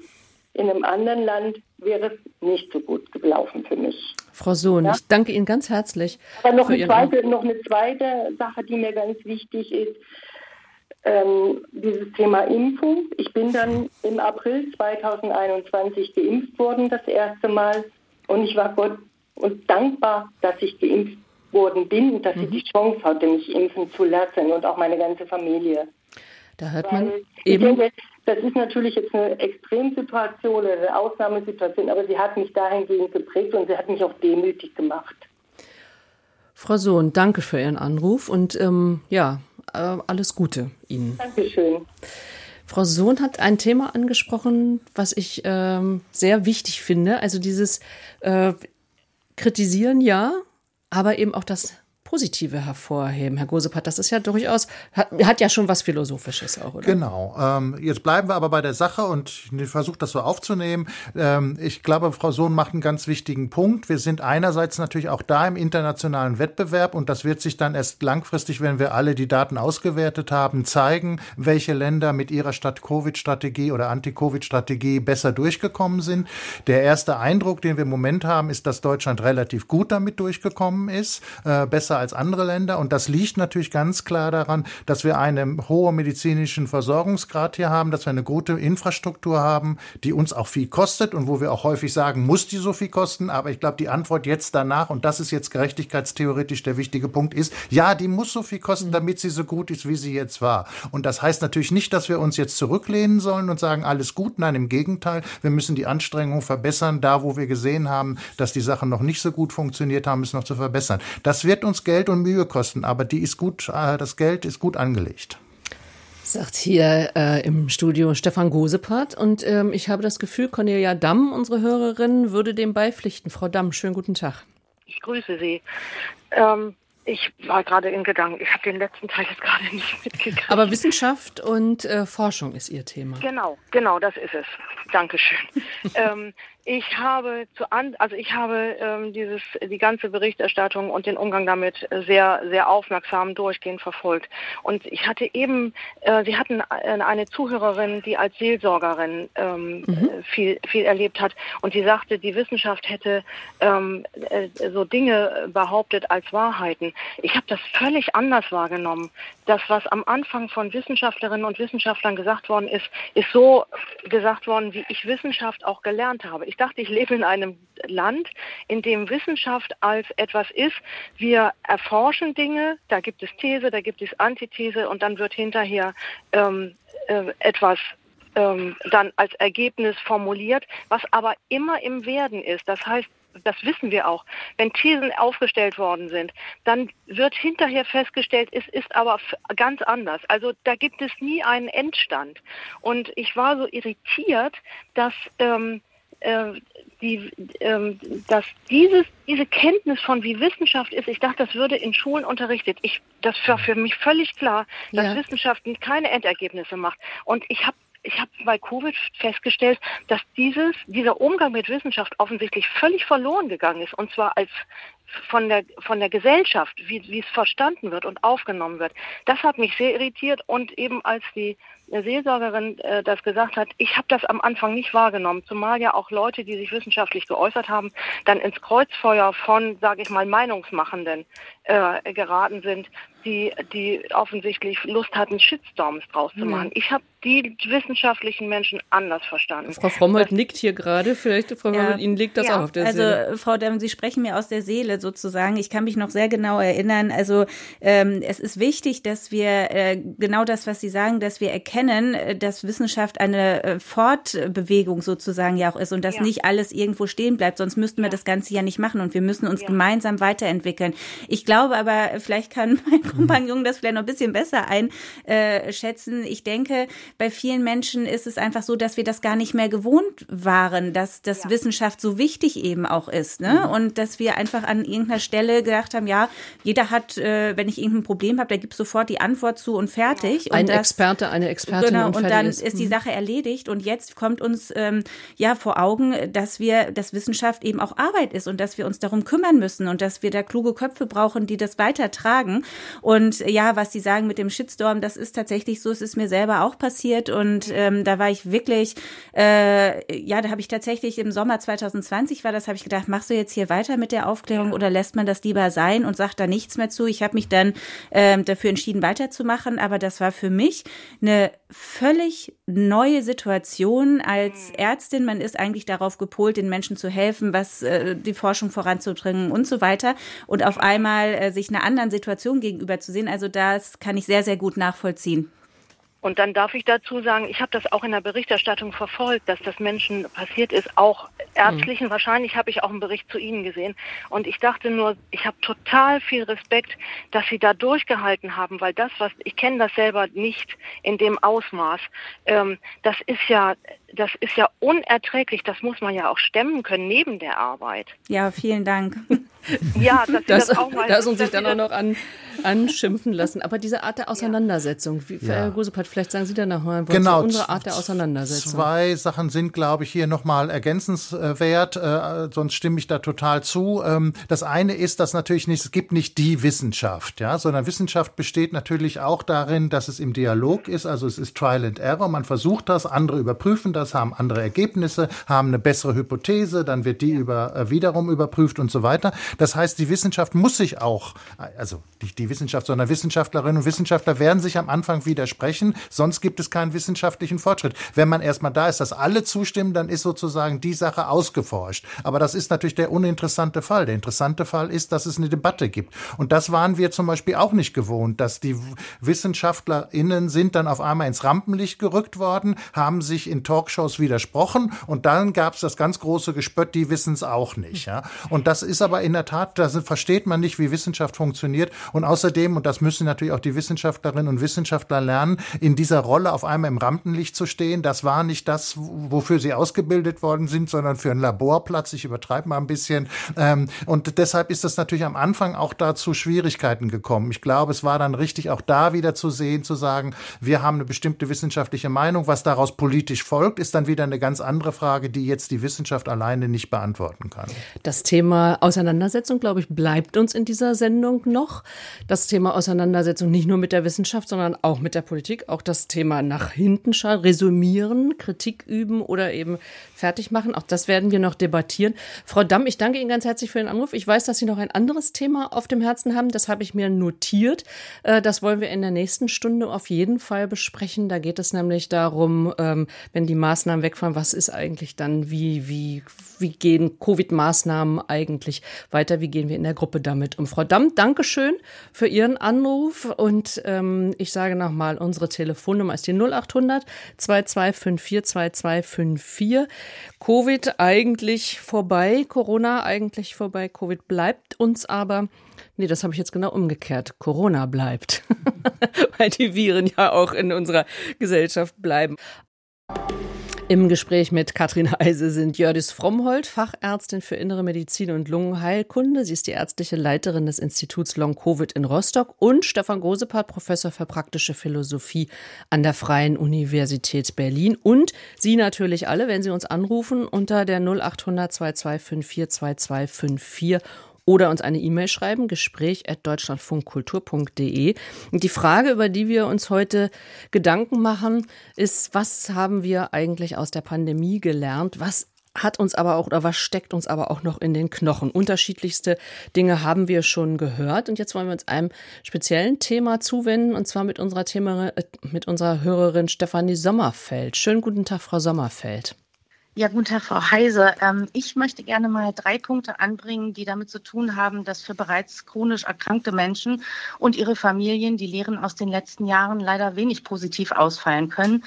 in einem anderen Land wäre es nicht so gut gelaufen für mich. Frau Sohn, ja? ich danke Ihnen ganz herzlich. Aber noch eine, zweite, noch eine zweite Sache, die mir ganz wichtig ist ähm, dieses Thema Impfung. Ich bin dann im April 2021 geimpft worden, das erste Mal. Und ich war Gott und dankbar, dass ich geimpft worden bin und dass mhm. ich die Chance hatte, mich impfen zu lassen und auch meine ganze Familie. Da hört man Weil eben. Denke, das ist natürlich jetzt eine Extremsituation oder eine Ausnahmesituation, aber sie hat mich dahingehend geprägt und sie hat mich auch demütig gemacht. Frau Sohn, danke für Ihren Anruf und ähm, ja, alles Gute Ihnen. Dankeschön. Frau Sohn hat ein Thema angesprochen, was ich ähm, sehr wichtig finde. Also dieses äh, Kritisieren ja, aber eben auch das Positive hervorheben, Herr Gosepat. Das ist ja durchaus, hat, hat ja schon was Philosophisches auch, oder? Genau. Ähm, jetzt bleiben wir aber bei der Sache und ich versuche das so aufzunehmen. Ähm, ich glaube, Frau Sohn macht einen ganz wichtigen Punkt. Wir sind einerseits natürlich auch da im internationalen Wettbewerb und das wird sich dann erst langfristig, wenn wir alle die Daten ausgewertet haben, zeigen, welche Länder mit ihrer Stadt-Covid-Strategie oder Anti-Covid-Strategie besser durchgekommen sind. Der erste Eindruck, den wir im Moment haben, ist, dass Deutschland relativ gut damit durchgekommen ist, äh, besser als andere Länder. Und das liegt natürlich ganz klar daran, dass wir einen hohen medizinischen Versorgungsgrad hier haben, dass wir eine gute Infrastruktur haben, die uns auch viel kostet und wo wir auch häufig sagen, muss die so viel kosten? Aber ich glaube, die Antwort jetzt danach, und das ist jetzt gerechtigkeitstheoretisch der wichtige Punkt, ist, ja, die muss so viel kosten, damit sie so gut ist, wie sie jetzt war. Und das heißt natürlich nicht, dass wir uns jetzt zurücklehnen sollen und sagen, alles gut. Nein, im Gegenteil, wir müssen die Anstrengungen verbessern. Da, wo wir gesehen haben, dass die Sachen noch nicht so gut funktioniert haben, ist noch zu verbessern. Das wird uns Geld und Mühe kosten, aber die ist gut, äh, das Geld ist gut angelegt. Sagt hier äh, im Studio Stefan Gosepart. Und ähm, ich habe das Gefühl, Cornelia Damm, unsere Hörerin, würde dem beipflichten. Frau Damm, schönen guten Tag. Ich grüße Sie. Ähm, ich war gerade in Gedanken. Ich habe den letzten Teil jetzt gerade nicht mitgekriegt. Aber Wissenschaft und äh, Forschung ist Ihr Thema. Genau, genau, das ist es. Dankeschön. ähm, ich habe zu an, also ich habe ähm, dieses die ganze Berichterstattung und den Umgang damit sehr sehr aufmerksam durchgehend verfolgt. Und ich hatte eben, äh, Sie hatten eine Zuhörerin, die als Seelsorgerin ähm, mhm. viel viel erlebt hat und die sagte, die Wissenschaft hätte ähm, äh, so Dinge behauptet als Wahrheiten. Ich habe das völlig anders wahrgenommen. Das, was am Anfang von Wissenschaftlerinnen und Wissenschaftlern gesagt worden ist, ist so gesagt worden, wie ich Wissenschaft auch gelernt habe. Ich dachte, ich lebe in einem Land, in dem Wissenschaft als etwas ist. Wir erforschen Dinge, da gibt es These, da gibt es Antithese und dann wird hinterher ähm, äh, etwas ähm, dann als Ergebnis formuliert, was aber immer im Werden ist. Das heißt, das wissen wir auch, wenn Thesen aufgestellt worden sind, dann wird hinterher festgestellt, es ist aber ganz anders. Also da gibt es nie einen Endstand. Und ich war so irritiert, dass ähm, äh, die, ähm, dass dieses, diese Kenntnis von wie Wissenschaft ist, ich dachte, das würde in Schulen unterrichtet. Ich, das war für mich völlig klar, dass ja. Wissenschaft keine Endergebnisse macht. Und ich habe ich habe bei Covid festgestellt, dass dieses, dieser Umgang mit Wissenschaft offensichtlich völlig verloren gegangen ist. Und zwar als von der, von der Gesellschaft, wie, wie es verstanden wird und aufgenommen wird. Das hat mich sehr irritiert und eben als die Seelsorgerin äh, das gesagt hat, ich habe das am Anfang nicht wahrgenommen, zumal ja auch Leute, die sich wissenschaftlich geäußert haben, dann ins Kreuzfeuer von, sage ich mal, Meinungsmachenden äh, geraten sind, die, die offensichtlich Lust hatten, Shitstorms draus zu machen. Mhm. Ich habe die wissenschaftlichen Menschen anders verstanden. Frau Frommold nickt hier gerade, vielleicht, Frau ja. Frommold, Ihnen liegt das ja. auch auf der also, Seele. Also, Frau Demm, Sie sprechen mir aus der Seele sozusagen. Ich kann mich noch sehr genau erinnern. Also, ähm, es ist wichtig, dass wir äh, genau das, was Sie sagen, dass wir erkennen, äh, dass Wissenschaft eine äh, Fortbewegung sozusagen ja auch ist und dass ja. nicht alles irgendwo stehen bleibt, sonst müssten wir das Ganze ja nicht machen und wir müssen uns gemeinsam weiterentwickeln. Ich glaube aber, vielleicht kann mein Kompagnon das vielleicht noch ein bisschen besser einschätzen. Ich denke, bei vielen Menschen ist es einfach so, dass wir das gar nicht mehr gewohnt waren, dass das ja. Wissenschaft so wichtig eben auch ist. Ne? Mhm. Und dass wir einfach an irgendeiner Stelle gedacht haben, ja, jeder hat, äh, wenn ich irgendein Problem habe, der gibt sofort die Antwort zu und fertig. Ein und das, Experte, eine Expertin. Genau, und, und dann ist. ist die mhm. Sache erledigt. Und jetzt kommt uns ähm, ja vor Augen, dass wir, dass Wissenschaft eben auch Arbeit ist und dass wir uns darum kümmern müssen und dass wir da kluge Köpfe brauchen, die das weitertragen. Und ja, was Sie sagen mit dem Shitstorm, das ist tatsächlich so, es ist mir selber auch passiert und ähm, da war ich wirklich, äh, ja, da habe ich tatsächlich im Sommer 2020 war das, habe ich gedacht, machst du jetzt hier weiter mit der Aufklärung oder lässt man das lieber sein und sagt da nichts mehr zu? Ich habe mich dann ähm, dafür entschieden, weiterzumachen, aber das war für mich eine völlig neue Situation als Ärztin. Man ist eigentlich darauf gepolt, den Menschen zu helfen, was äh, die Forschung voranzubringen und so weiter. Und auf einmal äh, sich einer anderen Situation gegenüber zu sehen, also das kann ich sehr, sehr gut nachvollziehen. Und dann darf ich dazu sagen, ich habe das auch in der Berichterstattung verfolgt, dass das Menschen passiert ist, auch ärztlichen. Mhm. Wahrscheinlich habe ich auch einen Bericht zu Ihnen gesehen. Und ich dachte nur, ich habe total viel Respekt, dass Sie da durchgehalten haben, weil das, was ich kenne das selber nicht in dem Ausmaß. Ähm, das ist ja das ist ja unerträglich. Das muss man ja auch stemmen können neben der Arbeit. Ja, vielen Dank. ja, dass, das, das auch mal, dass uns sich dann auch noch an anschimpfen lassen. Aber diese Art der Auseinandersetzung, wie, ja. Herr Gusepart, vielleicht sagen Sie da nochmal genau, unsere Art der Auseinandersetzung. Zwei Sachen sind, glaube ich, hier nochmal ergänzenswert, äh, sonst stimme ich da total zu. Ähm, das eine ist, dass natürlich nicht, es gibt nicht die Wissenschaft, ja, sondern Wissenschaft besteht natürlich auch darin, dass es im Dialog ist, also es ist Trial and Error, man versucht das, andere überprüfen das, haben andere Ergebnisse, haben eine bessere Hypothese, dann wird die über, äh, wiederum überprüft und so weiter. Das heißt, die Wissenschaft muss sich auch, also nicht die Wissenschaft, sondern Wissenschaftlerinnen und Wissenschaftler werden sich am Anfang widersprechen, sonst gibt es keinen wissenschaftlichen Fortschritt. Wenn man erstmal da ist, dass alle zustimmen, dann ist sozusagen die Sache ausgeforscht. Aber das ist natürlich der uninteressante Fall. Der interessante Fall ist, dass es eine Debatte gibt. Und das waren wir zum Beispiel auch nicht gewohnt, dass die WissenschaftlerInnen sind dann auf einmal ins Rampenlicht gerückt worden, haben sich in Talkshows widersprochen und dann gab es das ganz große Gespött, die wissen es auch nicht. Ja? Und das ist aber in der Tat, da versteht man nicht, wie Wissenschaft funktioniert. Und außerdem, und das müssen natürlich auch die Wissenschaftlerinnen und Wissenschaftler lernen, in dieser Rolle auf einmal im Rampenlicht zu stehen, das war nicht das, wofür sie ausgebildet worden sind, sondern für einen Laborplatz. Ich übertreibe mal ein bisschen. Ähm, und deshalb ist das natürlich am Anfang auch dazu Schwierigkeiten gekommen. Ich glaube, es war dann richtig, auch da wieder zu sehen, zu sagen, wir haben eine bestimmte wissenschaftliche Meinung. Was daraus politisch folgt, ist dann wieder eine ganz andere Frage, die jetzt die Wissenschaft alleine nicht beantworten kann. Das Thema Auseinandersetzung, glaube ich, bleibt uns in dieser Sendung noch. Das Thema Auseinandersetzung nicht nur mit der Wissenschaft, sondern auch mit der Politik. Auch das Thema nach hinten schauen, resümieren, Kritik üben oder eben fertig machen. Auch das werden wir noch debattieren. Frau Damm, ich danke Ihnen ganz herzlich für den Anruf. Ich weiß, dass Sie noch ein anderes Thema auf dem Herzen haben. Das habe ich mir notiert. Äh, das wollen wir in der nächsten Stunde auf jeden Fall besprechen. Da geht es nämlich darum, ähm, wenn die Maßnahmen wegfallen, was ist eigentlich dann, wie, wie, wie gehen Covid-Maßnahmen eigentlich weiter? Wie gehen wir in der Gruppe damit um? Frau Damm, Dankeschön für Ihren Anruf. Und ähm, ich sage nochmal, unsere Telefonnummer ist die 0800 2254 2254. Covid eigentlich vorbei, Corona eigentlich vorbei, Covid bleibt uns aber. Nee, das habe ich jetzt genau umgekehrt. Corona bleibt, weil die Viren ja auch in unserer Gesellschaft bleiben. Im Gespräch mit Katrin Heise sind Jördis Frommhold, Fachärztin für Innere Medizin und Lungenheilkunde. Sie ist die ärztliche Leiterin des Instituts Long Covid in Rostock und Stefan Grosepart, Professor für praktische Philosophie an der Freien Universität Berlin. Und Sie natürlich alle, wenn Sie uns anrufen, unter der 0800 2254 2254 oder uns eine E-Mail schreiben, gespräch at deutschlandfunkkultur.de. Und die Frage, über die wir uns heute Gedanken machen, ist, was haben wir eigentlich aus der Pandemie gelernt? Was hat uns aber auch oder was steckt uns aber auch noch in den Knochen? Unterschiedlichste Dinge haben wir schon gehört und jetzt wollen wir uns einem speziellen Thema zuwenden und zwar mit unserer Thema, äh, mit unserer Hörerin Stefanie Sommerfeld. Schönen guten Tag, Frau Sommerfeld. Ja, guten Tag, Frau Heise. Ähm, ich möchte gerne mal drei Punkte anbringen, die damit zu tun haben, dass für bereits chronisch erkrankte Menschen und ihre Familien die Lehren aus den letzten Jahren leider wenig positiv ausfallen können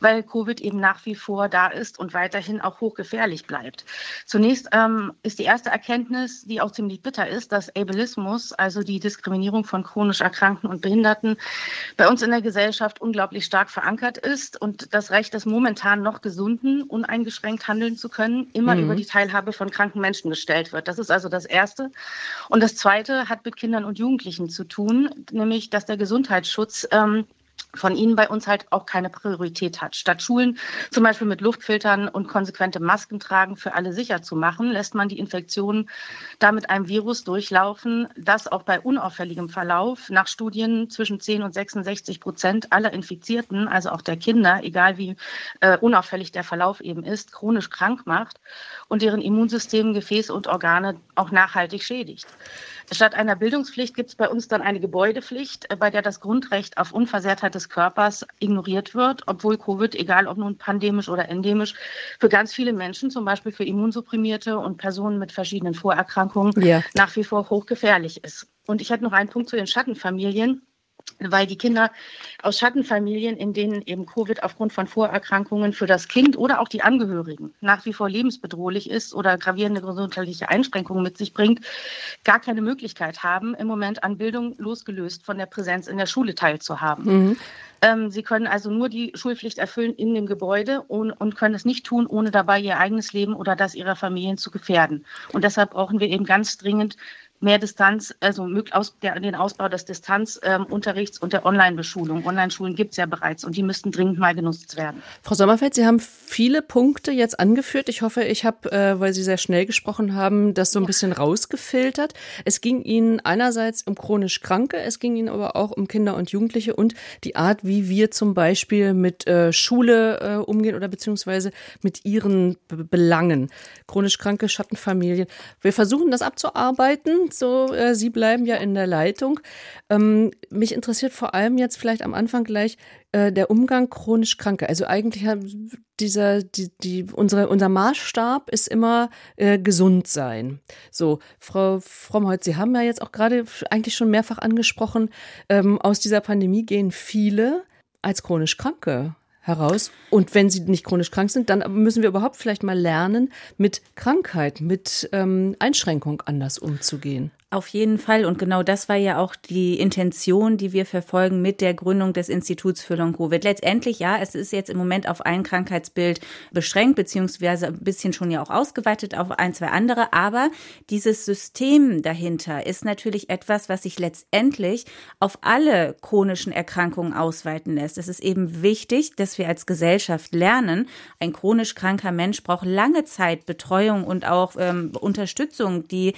weil Covid eben nach wie vor da ist und weiterhin auch hochgefährlich bleibt. Zunächst ähm, ist die erste Erkenntnis, die auch ziemlich bitter ist, dass Ableismus, also die Diskriminierung von chronisch Erkrankten und Behinderten, bei uns in der Gesellschaft unglaublich stark verankert ist und das Recht des momentan noch Gesunden, uneingeschränkt handeln zu können, immer mhm. über die Teilhabe von kranken Menschen gestellt wird. Das ist also das Erste. Und das Zweite hat mit Kindern und Jugendlichen zu tun, nämlich dass der Gesundheitsschutz ähm, von ihnen bei uns halt auch keine Priorität hat. Statt Schulen zum Beispiel mit Luftfiltern und konsequente Masken tragen für alle sicher zu machen, lässt man die Infektionen da mit einem Virus durchlaufen, das auch bei unauffälligem Verlauf nach Studien zwischen 10 und 66 Prozent aller Infizierten, also auch der Kinder, egal wie äh, unauffällig der Verlauf eben ist, chronisch krank macht und deren Immunsystem, Gefäße und Organe auch nachhaltig schädigt. Statt einer Bildungspflicht gibt es bei uns dann eine Gebäudepflicht, äh, bei der das Grundrecht auf Unversehrtheit des Körpers ignoriert wird, obwohl Covid, egal ob nun pandemisch oder endemisch, für ganz viele Menschen, zum Beispiel für Immunsupprimierte und Personen mit verschiedenen Vorerkrankungen, ja. nach wie vor hochgefährlich ist. Und ich hätte noch einen Punkt zu den Schattenfamilien weil die Kinder aus Schattenfamilien, in denen eben Covid aufgrund von Vorerkrankungen für das Kind oder auch die Angehörigen nach wie vor lebensbedrohlich ist oder gravierende gesundheitliche Einschränkungen mit sich bringt, gar keine Möglichkeit haben, im Moment an Bildung losgelöst von der Präsenz in der Schule teilzuhaben. Mhm. Ähm, sie können also nur die Schulpflicht erfüllen in dem Gebäude und, und können es nicht tun, ohne dabei ihr eigenes Leben oder das ihrer Familien zu gefährden. Und deshalb brauchen wir eben ganz dringend mehr Distanz, also aus, der, den Ausbau des Distanzunterrichts ähm, und der Online-Beschulung. Online-Schulen gibt es ja bereits und die müssten dringend mal genutzt werden. Frau Sommerfeld, Sie haben viele Punkte jetzt angeführt. Ich hoffe, ich habe, äh, weil Sie sehr schnell gesprochen haben, das so ein ja. bisschen rausgefiltert. Es ging Ihnen einerseits um chronisch Kranke, es ging Ihnen aber auch um Kinder und Jugendliche und die Art, wie wir zum Beispiel mit äh, Schule äh, umgehen oder beziehungsweise mit ihren Be Belangen. Chronisch kranke Schattenfamilien. Wir versuchen das abzuarbeiten so, äh, Sie bleiben ja in der Leitung. Ähm, mich interessiert vor allem jetzt vielleicht am Anfang gleich äh, der Umgang chronisch Kranke. Also eigentlich dieser, die, die, unsere, unser Maßstab ist immer äh, gesund sein. So, Frau Frommholz, Sie haben ja jetzt auch gerade eigentlich schon mehrfach angesprochen, ähm, aus dieser Pandemie gehen viele als chronisch Kranke heraus. Und wenn sie nicht chronisch krank sind, dann müssen wir überhaupt vielleicht mal lernen, mit Krankheit, mit ähm, Einschränkung anders umzugehen. Auf jeden Fall. Und genau das war ja auch die Intention, die wir verfolgen mit der Gründung des Instituts für Long-Covid. Letztendlich, ja, es ist jetzt im Moment auf ein Krankheitsbild beschränkt, beziehungsweise ein bisschen schon ja auch ausgeweitet auf ein, zwei andere. Aber dieses System dahinter ist natürlich etwas, was sich letztendlich auf alle chronischen Erkrankungen ausweiten lässt. Es ist eben wichtig, dass wir als Gesellschaft lernen, ein chronisch kranker Mensch braucht lange Zeit Betreuung und auch ähm, Unterstützung, die,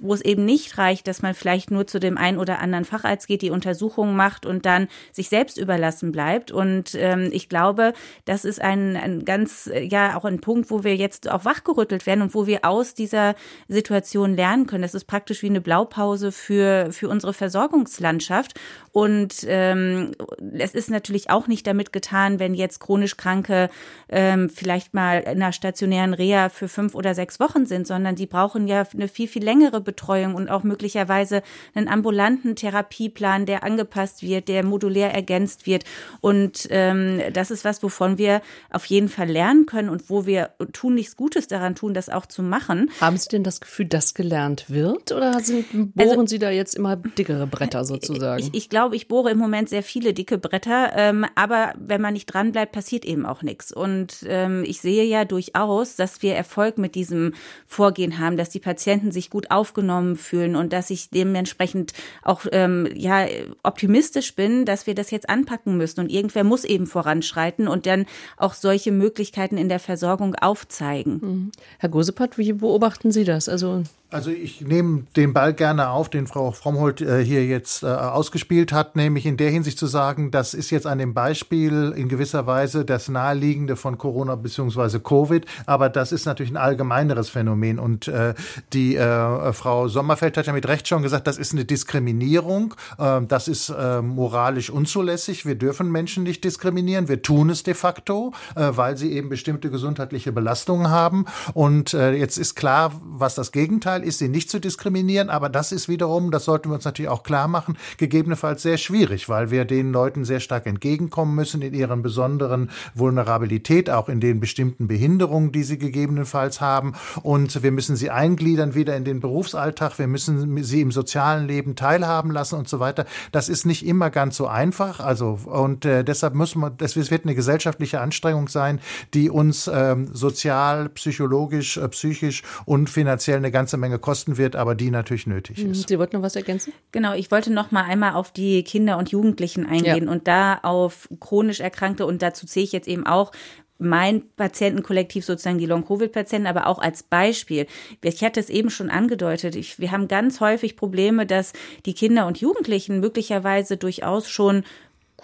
wo es eben nicht reicht, dass man vielleicht nur zu dem einen oder anderen Facharzt geht, die Untersuchungen macht und dann sich selbst überlassen bleibt. Und ähm, ich glaube, das ist ein, ein ganz, ja, auch ein Punkt, wo wir jetzt auch wachgerüttelt werden und wo wir aus dieser Situation lernen können. Das ist praktisch wie eine Blaupause für, für unsere Versorgungslandschaft. Und ähm, es ist natürlich auch nicht damit getan, wenn jetzt chronisch Kranke ähm, vielleicht mal in einer stationären Reha für fünf oder sechs Wochen sind, sondern die brauchen ja eine viel, viel längere Betreuung und auch möglicherweise einen ambulanten Therapieplan, der angepasst wird, der modulär ergänzt wird. Und ähm, das ist was, wovon wir auf jeden Fall lernen können und wo wir tun nichts Gutes daran tun, das auch zu machen. Haben Sie denn das Gefühl, dass gelernt wird oder sind, bohren also, Sie da jetzt immer dickere Bretter sozusagen? Ich, ich glaube, ich bohre im Moment sehr viele dicke Bretter, ähm, aber wenn man nicht dran bleibt, passiert eben auch nichts. Und ähm, ich sehe ja durchaus, dass wir Erfolg mit diesem Vorgehen haben, dass die Patienten sich gut aufgenommen fühlen und dass ich dementsprechend auch ähm, ja optimistisch bin, dass wir das jetzt anpacken müssen und irgendwer muss eben voranschreiten und dann auch solche Möglichkeiten in der Versorgung aufzeigen. Mhm. Herr Gosepat, wie beobachten Sie das? Also also ich nehme den Ball gerne auf, den Frau Frommholt äh, hier jetzt äh, ausgespielt hat, nämlich in der Hinsicht zu sagen, das ist jetzt an dem Beispiel in gewisser Weise das Naheliegende von Corona bzw. Covid, aber das ist natürlich ein allgemeineres Phänomen. Und äh, die äh, Frau Sommerfeld hat ja mit Recht schon gesagt, das ist eine Diskriminierung, äh, das ist moralisch unzulässig, wir dürfen Menschen nicht diskriminieren, wir tun es de facto, weil sie eben bestimmte gesundheitliche Belastungen haben. Und jetzt ist klar, was das Gegenteil ist, sie nicht zu diskriminieren, aber das ist wiederum, das sollten wir uns natürlich auch klar machen, gegebenenfalls sehr schwierig, weil wir den Leuten sehr stark entgegenkommen müssen in ihren besonderen Vulnerabilität, auch in den bestimmten Behinderungen, die sie gegebenenfalls haben. Und wir müssen sie eingliedern wieder in den Berufsalltag, wir müssen sie im sozialen Leben teilhaben lassen und so weiter. Das ist nicht immer ganz so einfach. Also, und äh, deshalb müssen wir, das wird eine gesellschaftliche Anstrengung sein, die uns ähm, sozial, psychologisch, äh, psychisch und finanziell eine ganze Menge kosten wird, aber die natürlich nötig mhm. ist. Sie wollten noch was ergänzen? Genau, ich wollte noch mal einmal auf die Kinder und Jugendlichen eingehen ja. und da auf chronisch Erkrankte und dazu zähle ich jetzt eben auch mein Patientenkollektiv sozusagen die Long-Covid-Patienten, aber auch als Beispiel. Ich hatte es eben schon angedeutet. Ich, wir haben ganz häufig Probleme, dass die Kinder und Jugendlichen möglicherweise durchaus schon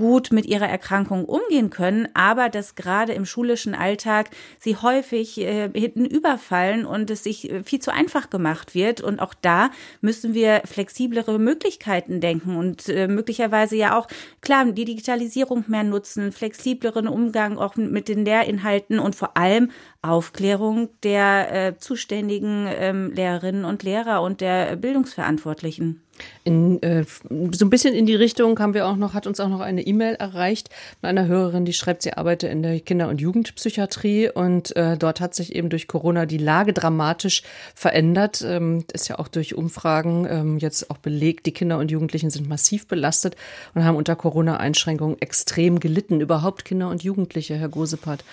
gut mit ihrer Erkrankung umgehen können, aber dass gerade im schulischen Alltag sie häufig äh, hinten überfallen und es sich äh, viel zu einfach gemacht wird. Und auch da müssen wir flexiblere Möglichkeiten denken und äh, möglicherweise ja auch, klar, die Digitalisierung mehr nutzen, flexibleren Umgang auch mit den Lehrinhalten und vor allem Aufklärung der äh, zuständigen ähm, Lehrerinnen und Lehrer und der Bildungsverantwortlichen. In, äh, so ein bisschen in die Richtung haben wir auch noch, hat uns auch noch eine E-Mail erreicht von einer Hörerin, die schreibt, sie arbeite in der Kinder- und Jugendpsychiatrie und äh, dort hat sich eben durch Corona die Lage dramatisch verändert. Ähm, ist ja auch durch Umfragen ähm, jetzt auch belegt, die Kinder und Jugendlichen sind massiv belastet und haben unter Corona-Einschränkungen extrem gelitten. Überhaupt Kinder und Jugendliche, Herr Gosepart.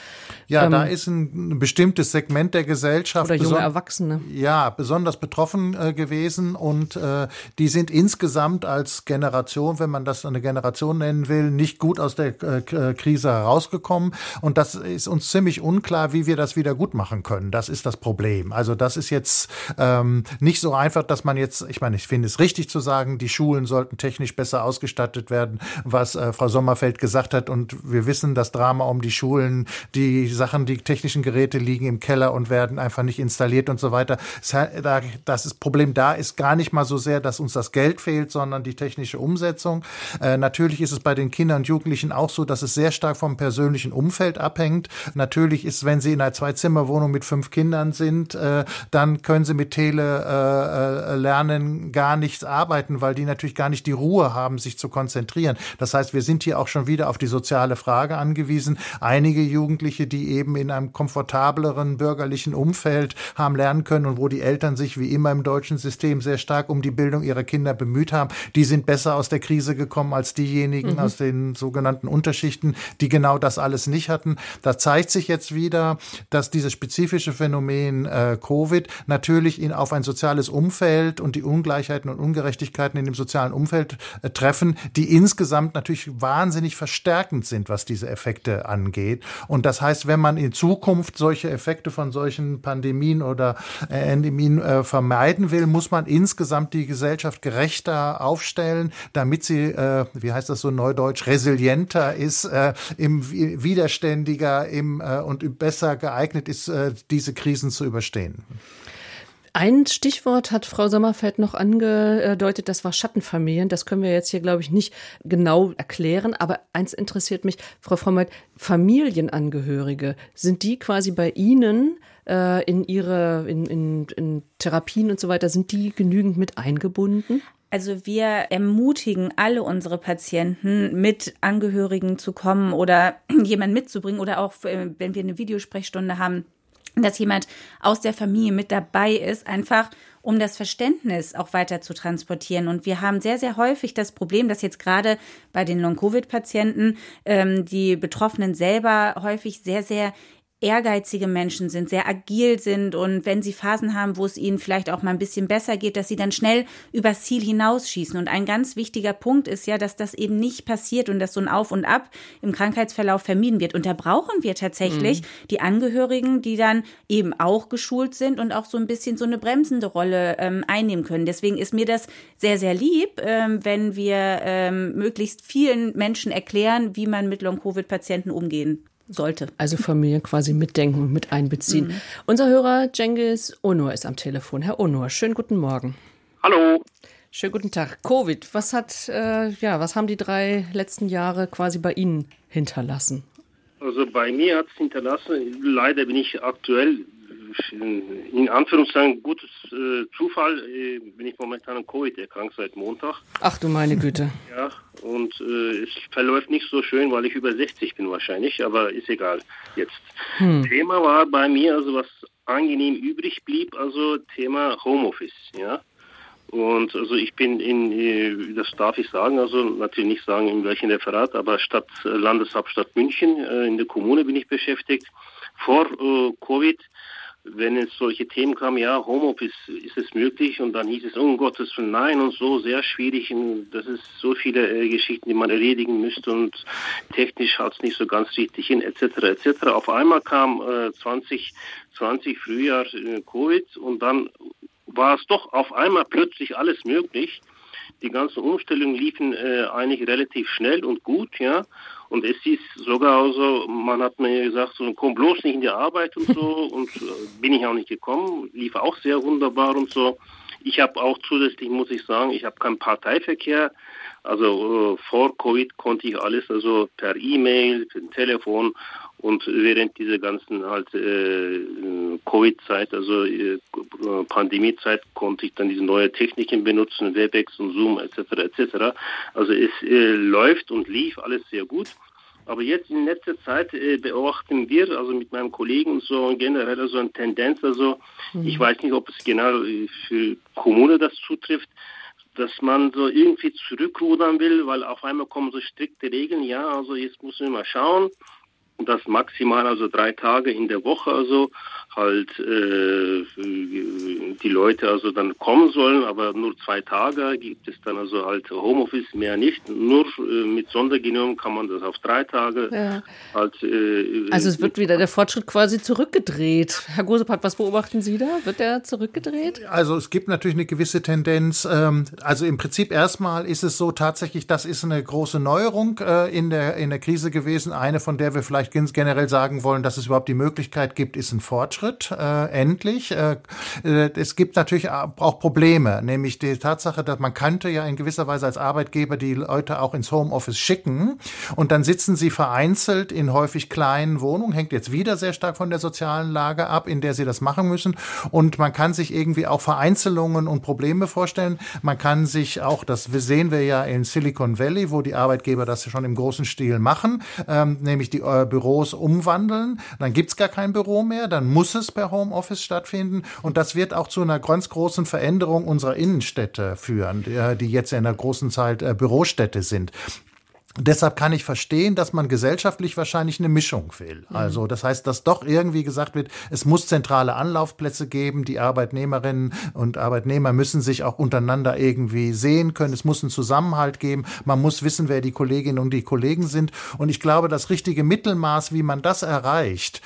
Ja, ähm, da ist ein bestimmtes Segment der Gesellschaft. Oder junge Erwachsene. Ja, besonders betroffen äh, gewesen und äh, die sind insgesamt als Generation, wenn man das eine Generation nennen will, nicht gut aus der äh, Krise herausgekommen. Und das ist uns ziemlich unklar, wie wir das wieder gut machen können. Das ist das Problem. Also das ist jetzt ähm, nicht so einfach, dass man jetzt, ich meine, ich finde es richtig zu sagen, die Schulen sollten technisch besser ausgestattet werden, was äh, Frau Sommerfeld gesagt hat. Und wir wissen, das Drama um die Schulen, die Sachen, die technischen Geräte liegen im Keller und werden einfach nicht installiert und so weiter. Das Problem da ist gar nicht mal so sehr, dass uns das Geld fehlt, sondern die technische Umsetzung. Äh, natürlich ist es bei den Kindern und Jugendlichen auch so, dass es sehr stark vom persönlichen Umfeld abhängt. Natürlich ist, wenn sie in einer Zwei-Zimmer-Wohnung mit fünf Kindern sind, äh, dann können sie mit Tele äh, lernen gar nichts arbeiten, weil die natürlich gar nicht die Ruhe haben, sich zu konzentrieren. Das heißt, wir sind hier auch schon wieder auf die soziale Frage angewiesen. Einige Jugendliche, die eben in einem komfortableren bürgerlichen Umfeld haben lernen können und wo die Eltern sich wie immer im deutschen System sehr stark um die Bildung ihrer Kinder bemüht haben, die sind besser aus der Krise gekommen als diejenigen mhm. aus den sogenannten Unterschichten, die genau das alles nicht hatten. Da zeigt sich jetzt wieder, dass dieses spezifische Phänomen äh, Covid natürlich in, auf ein soziales Umfeld und die Ungleichheiten und Ungerechtigkeiten in dem sozialen Umfeld äh, treffen, die insgesamt natürlich wahnsinnig verstärkend sind, was diese Effekte angeht. Und das heißt, wenn man in Zukunft solche Effekte von solchen Pandemien oder äh, Endemien äh, vermeiden will, muss man insgesamt die Gesellschaft gerechter aufstellen, damit sie, äh, wie heißt das so neudeutsch, resilienter ist, äh, im widerständiger im, äh, und besser geeignet ist, äh, diese Krisen zu überstehen. Ein Stichwort hat Frau Sommerfeld noch angedeutet, das war Schattenfamilien. Das können wir jetzt hier, glaube ich, nicht genau erklären. Aber eins interessiert mich, Frau Frommert, Familienangehörige, sind die quasi bei Ihnen äh, in ihre, in, in, in Therapien und so weiter, sind die genügend mit eingebunden? Also wir ermutigen alle unsere Patienten, mit Angehörigen zu kommen oder jemanden mitzubringen oder auch, äh, wenn wir eine Videosprechstunde haben, dass jemand aus der Familie mit dabei ist, einfach um das Verständnis auch weiter zu transportieren. Und wir haben sehr, sehr häufig das Problem, dass jetzt gerade bei den Long-Covid-Patienten ähm, die Betroffenen selber häufig sehr, sehr ehrgeizige Menschen sind, sehr agil sind und wenn sie Phasen haben, wo es ihnen vielleicht auch mal ein bisschen besser geht, dass sie dann schnell übers Ziel hinausschießen. Und ein ganz wichtiger Punkt ist ja, dass das eben nicht passiert und dass so ein Auf und Ab im Krankheitsverlauf vermieden wird. Und da brauchen wir tatsächlich mhm. die Angehörigen, die dann eben auch geschult sind und auch so ein bisschen so eine bremsende Rolle ähm, einnehmen können. Deswegen ist mir das sehr, sehr lieb, ähm, wenn wir ähm, möglichst vielen Menschen erklären, wie man mit Long-Covid-Patienten umgehen sollte. Also Familien quasi mitdenken und mit einbeziehen. Mhm. Unser Hörer Cengiz Onur ist am Telefon. Herr Onur, schönen guten Morgen. Hallo. Schönen guten Tag. Covid, was hat, äh, ja, was haben die drei letzten Jahre quasi bei Ihnen hinterlassen? Also bei mir hat es hinterlassen, leider bin ich aktuell in Anführungszeichen gutes äh, Zufall äh, bin ich momentan an Covid erkrankt seit Montag. Ach du meine Güte. Ja, und äh, es verläuft nicht so schön, weil ich über 60 bin wahrscheinlich, aber ist egal jetzt. Hm. Thema war bei mir, also was angenehm übrig blieb, also Thema Homeoffice, ja. Und also ich bin in, äh, das darf ich sagen, also natürlich nicht sagen, in welchem Referat, aber Stadt, Landeshauptstadt München, äh, in der Kommune bin ich beschäftigt. Vor äh, Covid wenn es solche Themen kamen, ja, Homeoffice ist es möglich und dann hieß es, um Gottes Willen, nein und so, sehr schwierig und das ist so viele äh, Geschichten, die man erledigen müsste und technisch hat es nicht so ganz richtig hin, etc., etc. Auf einmal kam äh, 2020 Frühjahr äh, Covid und dann war es doch auf einmal plötzlich alles möglich. Die ganzen Umstellungen liefen äh, eigentlich relativ schnell und gut, ja. Und es ist sogar so, man hat mir gesagt, so komm bloß nicht in die Arbeit und so. und äh, bin ich auch nicht gekommen, lief auch sehr wunderbar und so. Ich habe auch zusätzlich, muss ich sagen, ich habe keinen Parteiverkehr. Also äh, vor Covid konnte ich alles also per E-Mail, per Telefon und während dieser ganzen halt äh, Covid-Zeit, also äh, Pandemie-Zeit, konnte ich dann diese neue Techniken benutzen, Webex und Zoom etc. etc. Also es äh, läuft und lief alles sehr gut. Aber jetzt in letzter Zeit äh, beobachten wir, also mit meinem Kollegen und so generell so eine Tendenz, also mhm. ich weiß nicht, ob es genau äh, für Kommune das zutrifft, dass man so irgendwie zurückrudern will, weil auf einmal kommen so strikte Regeln, ja, also jetzt müssen wir mal schauen, das maximal also drei Tage in der Woche also halt äh, die Leute also dann kommen sollen, aber nur zwei Tage gibt es dann also halt Homeoffice mehr nicht. Nur äh, mit Sondergenehmigung kann man das auf drei Tage ja. halt. Äh, also es wird wieder der Fortschritt quasi zurückgedreht. Herr Gosepat, was beobachten Sie da? Wird der zurückgedreht? Also es gibt natürlich eine gewisse Tendenz. Ähm, also im Prinzip erstmal ist es so tatsächlich, das ist eine große Neuerung äh, in der in der Krise gewesen. Eine, von der wir vielleicht generell sagen wollen, dass es überhaupt die Möglichkeit gibt, ist ein Fortschritt. Fortschritt, äh, endlich. Äh, äh, es gibt natürlich auch Probleme, nämlich die Tatsache, dass man könnte ja in gewisser Weise als Arbeitgeber die Leute auch ins Homeoffice schicken und dann sitzen sie vereinzelt in häufig kleinen Wohnungen, hängt jetzt wieder sehr stark von der sozialen Lage ab, in der sie das machen müssen. Und man kann sich irgendwie auch Vereinzelungen und Probleme vorstellen. Man kann sich auch, das sehen wir ja in Silicon Valley, wo die Arbeitgeber das schon im großen Stil machen, ähm, nämlich die äh, Büros umwandeln. Dann gibt's gar kein Büro mehr, dann muss es per Homeoffice stattfinden. Und das wird auch zu einer ganz großen Veränderung unserer Innenstädte führen, die jetzt in einer großen Zeit äh, Bürostädte sind. Deshalb kann ich verstehen, dass man gesellschaftlich wahrscheinlich eine Mischung will. Mhm. Also das heißt, dass doch irgendwie gesagt wird, es muss zentrale Anlaufplätze geben. Die Arbeitnehmerinnen und Arbeitnehmer müssen sich auch untereinander irgendwie sehen können. Es muss einen Zusammenhalt geben. Man muss wissen, wer die Kolleginnen und die Kollegen sind. Und ich glaube, das richtige Mittelmaß, wie man das erreicht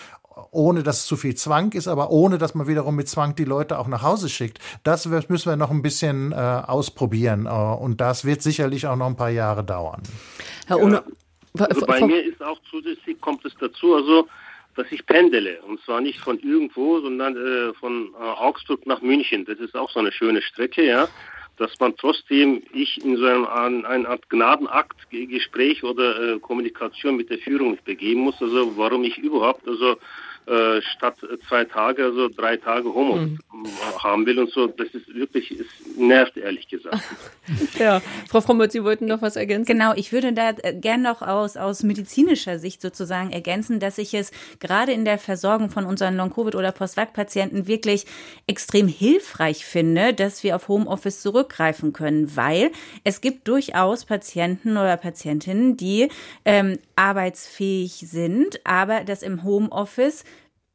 ohne dass es zu viel Zwang ist, aber ohne dass man wiederum mit Zwang die Leute auch nach Hause schickt. Das müssen wir noch ein bisschen äh, ausprobieren äh, und das wird sicherlich auch noch ein paar Jahre dauern. Herr Ohne, ja, also bei mir ist auch zusätzlich kommt es dazu, also dass ich pendele und zwar nicht von irgendwo, sondern äh, von äh, Augsburg nach München. Das ist auch so eine schöne Strecke, ja dass man trotzdem ich in so einem eine Art Gnadenakt Gespräch oder äh, Kommunikation mit der Führung begeben muss. Also warum ich überhaupt also äh, statt zwei Tage, also drei Tage Homeoffice mhm. haben will und so. Das ist wirklich, es nervt ehrlich gesagt. ja, Frau Frommert, Sie wollten noch was ergänzen? Genau, ich würde da äh, gern noch aus, aus medizinischer Sicht sozusagen ergänzen, dass ich es gerade in der Versorgung von unseren Long-Covid- oder Post-Vac-Patienten wirklich extrem hilfreich finde, dass wir auf Homeoffice zurückgreifen können, weil es gibt durchaus Patienten oder Patientinnen, die ähm, arbeitsfähig sind, aber das im Homeoffice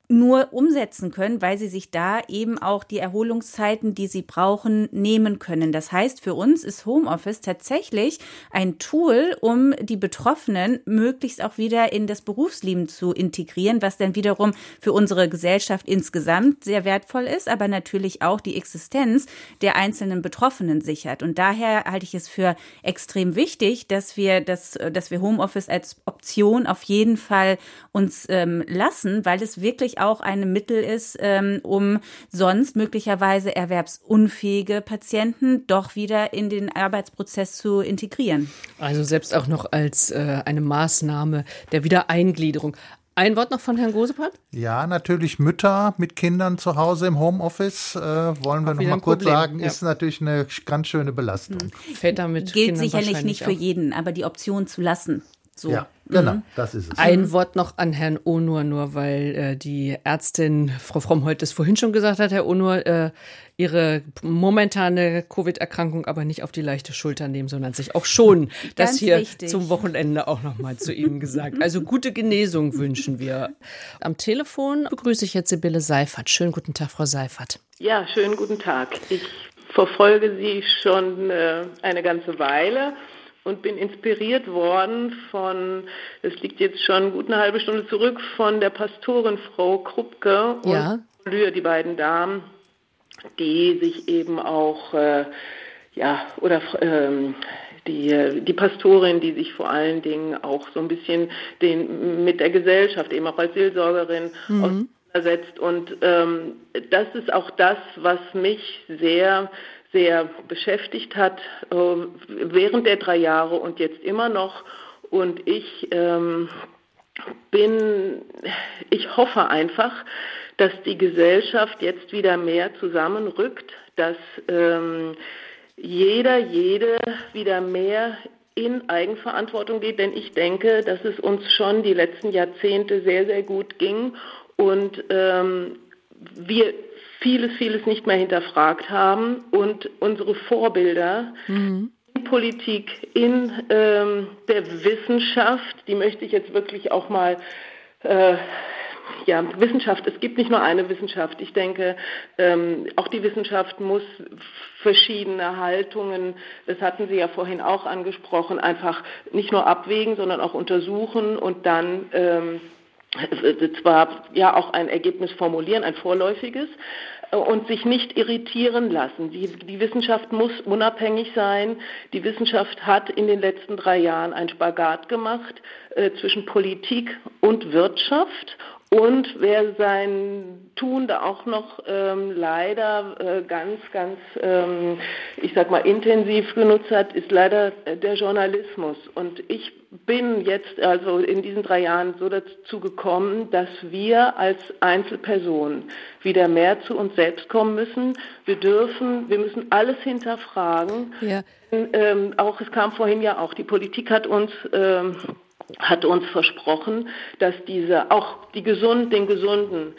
nur umsetzen können, weil sie sich da eben auch die Erholungszeiten, die sie brauchen, nehmen können. Das heißt, für uns ist Homeoffice tatsächlich ein Tool, um die Betroffenen möglichst auch wieder in das Berufsleben zu integrieren, was dann wiederum für unsere Gesellschaft insgesamt sehr wertvoll ist, aber natürlich auch die Existenz der einzelnen Betroffenen sichert. Und daher halte ich es für extrem wichtig, dass wir das, dass wir Homeoffice als Option auf jeden Fall uns ähm, lassen, weil es wirklich auch ein Mittel ist, ähm, um sonst möglicherweise erwerbsunfähige Patienten doch wieder in den Arbeitsprozess zu integrieren. Also selbst auch noch als äh, eine Maßnahme der Wiedereingliederung. Ein Wort noch von Herrn Gosepat? Ja, natürlich Mütter mit Kindern zu Hause im Homeoffice, äh, wollen wir noch mal kurz Problem. sagen, ja. ist natürlich eine ganz schöne Belastung. Väter mit Gilt Kindern sicherlich nicht für jeden, aber die Option zu lassen. So. Ja, genau, mhm. das ist es. Ein Wort noch an Herrn Onur, nur weil äh, die Ärztin, Frau Fromm, heute es vorhin schon gesagt hat, Herr Onur, äh, ihre momentane Covid-Erkrankung aber nicht auf die leichte Schulter nehmen, sondern sich auch schon das hier wichtig. zum Wochenende auch noch mal zu Ihnen gesagt. Also gute Genesung wünschen wir. Am Telefon begrüße ich jetzt Sibylle Seifert. Schönen guten Tag, Frau Seifert. Ja, schönen guten Tag. Ich verfolge Sie schon äh, eine ganze Weile und bin inspiriert worden von, es liegt jetzt schon gut eine halbe Stunde zurück, von der Pastorin Frau Krupke ja. und Lühr, die beiden Damen, die sich eben auch, äh, ja, oder ähm, die, die Pastorin, die sich vor allen Dingen auch so ein bisschen den, mit der Gesellschaft, eben auch als Seelsorgerin mhm. auseinandersetzt. Und ähm, das ist auch das, was mich sehr sehr beschäftigt hat äh, während der drei Jahre und jetzt immer noch. Und ich ähm, bin, ich hoffe einfach, dass die Gesellschaft jetzt wieder mehr zusammenrückt, dass ähm, jeder, jede wieder mehr in Eigenverantwortung geht, denn ich denke, dass es uns schon die letzten Jahrzehnte sehr, sehr gut ging und ähm, wir vieles, vieles nicht mehr hinterfragt haben und unsere Vorbilder mhm. in Politik, in ähm, der Wissenschaft, die möchte ich jetzt wirklich auch mal äh, ja, Wissenschaft, es gibt nicht nur eine Wissenschaft. Ich denke, ähm, auch die Wissenschaft muss verschiedene Haltungen, das hatten Sie ja vorhin auch angesprochen, einfach nicht nur abwägen, sondern auch untersuchen und dann ähm, zwar ja auch ein Ergebnis formulieren, ein vorläufiges, und sich nicht irritieren lassen. Die, die, Wissenschaft muss unabhängig sein. Die Wissenschaft hat in den letzten drei Jahren einen Spagat gemacht äh, zwischen Politik und Wirtschaft und wer sein Tun da auch noch ähm, leider äh, ganz, ganz, ähm, ich sag mal, intensiv genutzt hat, ist leider äh, der Journalismus. Und ich bin jetzt also in diesen drei Jahren so dazu gekommen, dass wir als Einzelpersonen wieder mehr zu uns selbst kommen müssen. Wir dürfen, wir müssen alles hinterfragen. Ja. Ähm, auch es kam vorhin ja auch, die Politik hat uns ähm, hat uns versprochen, dass diese auch die gesund, den Gesunden,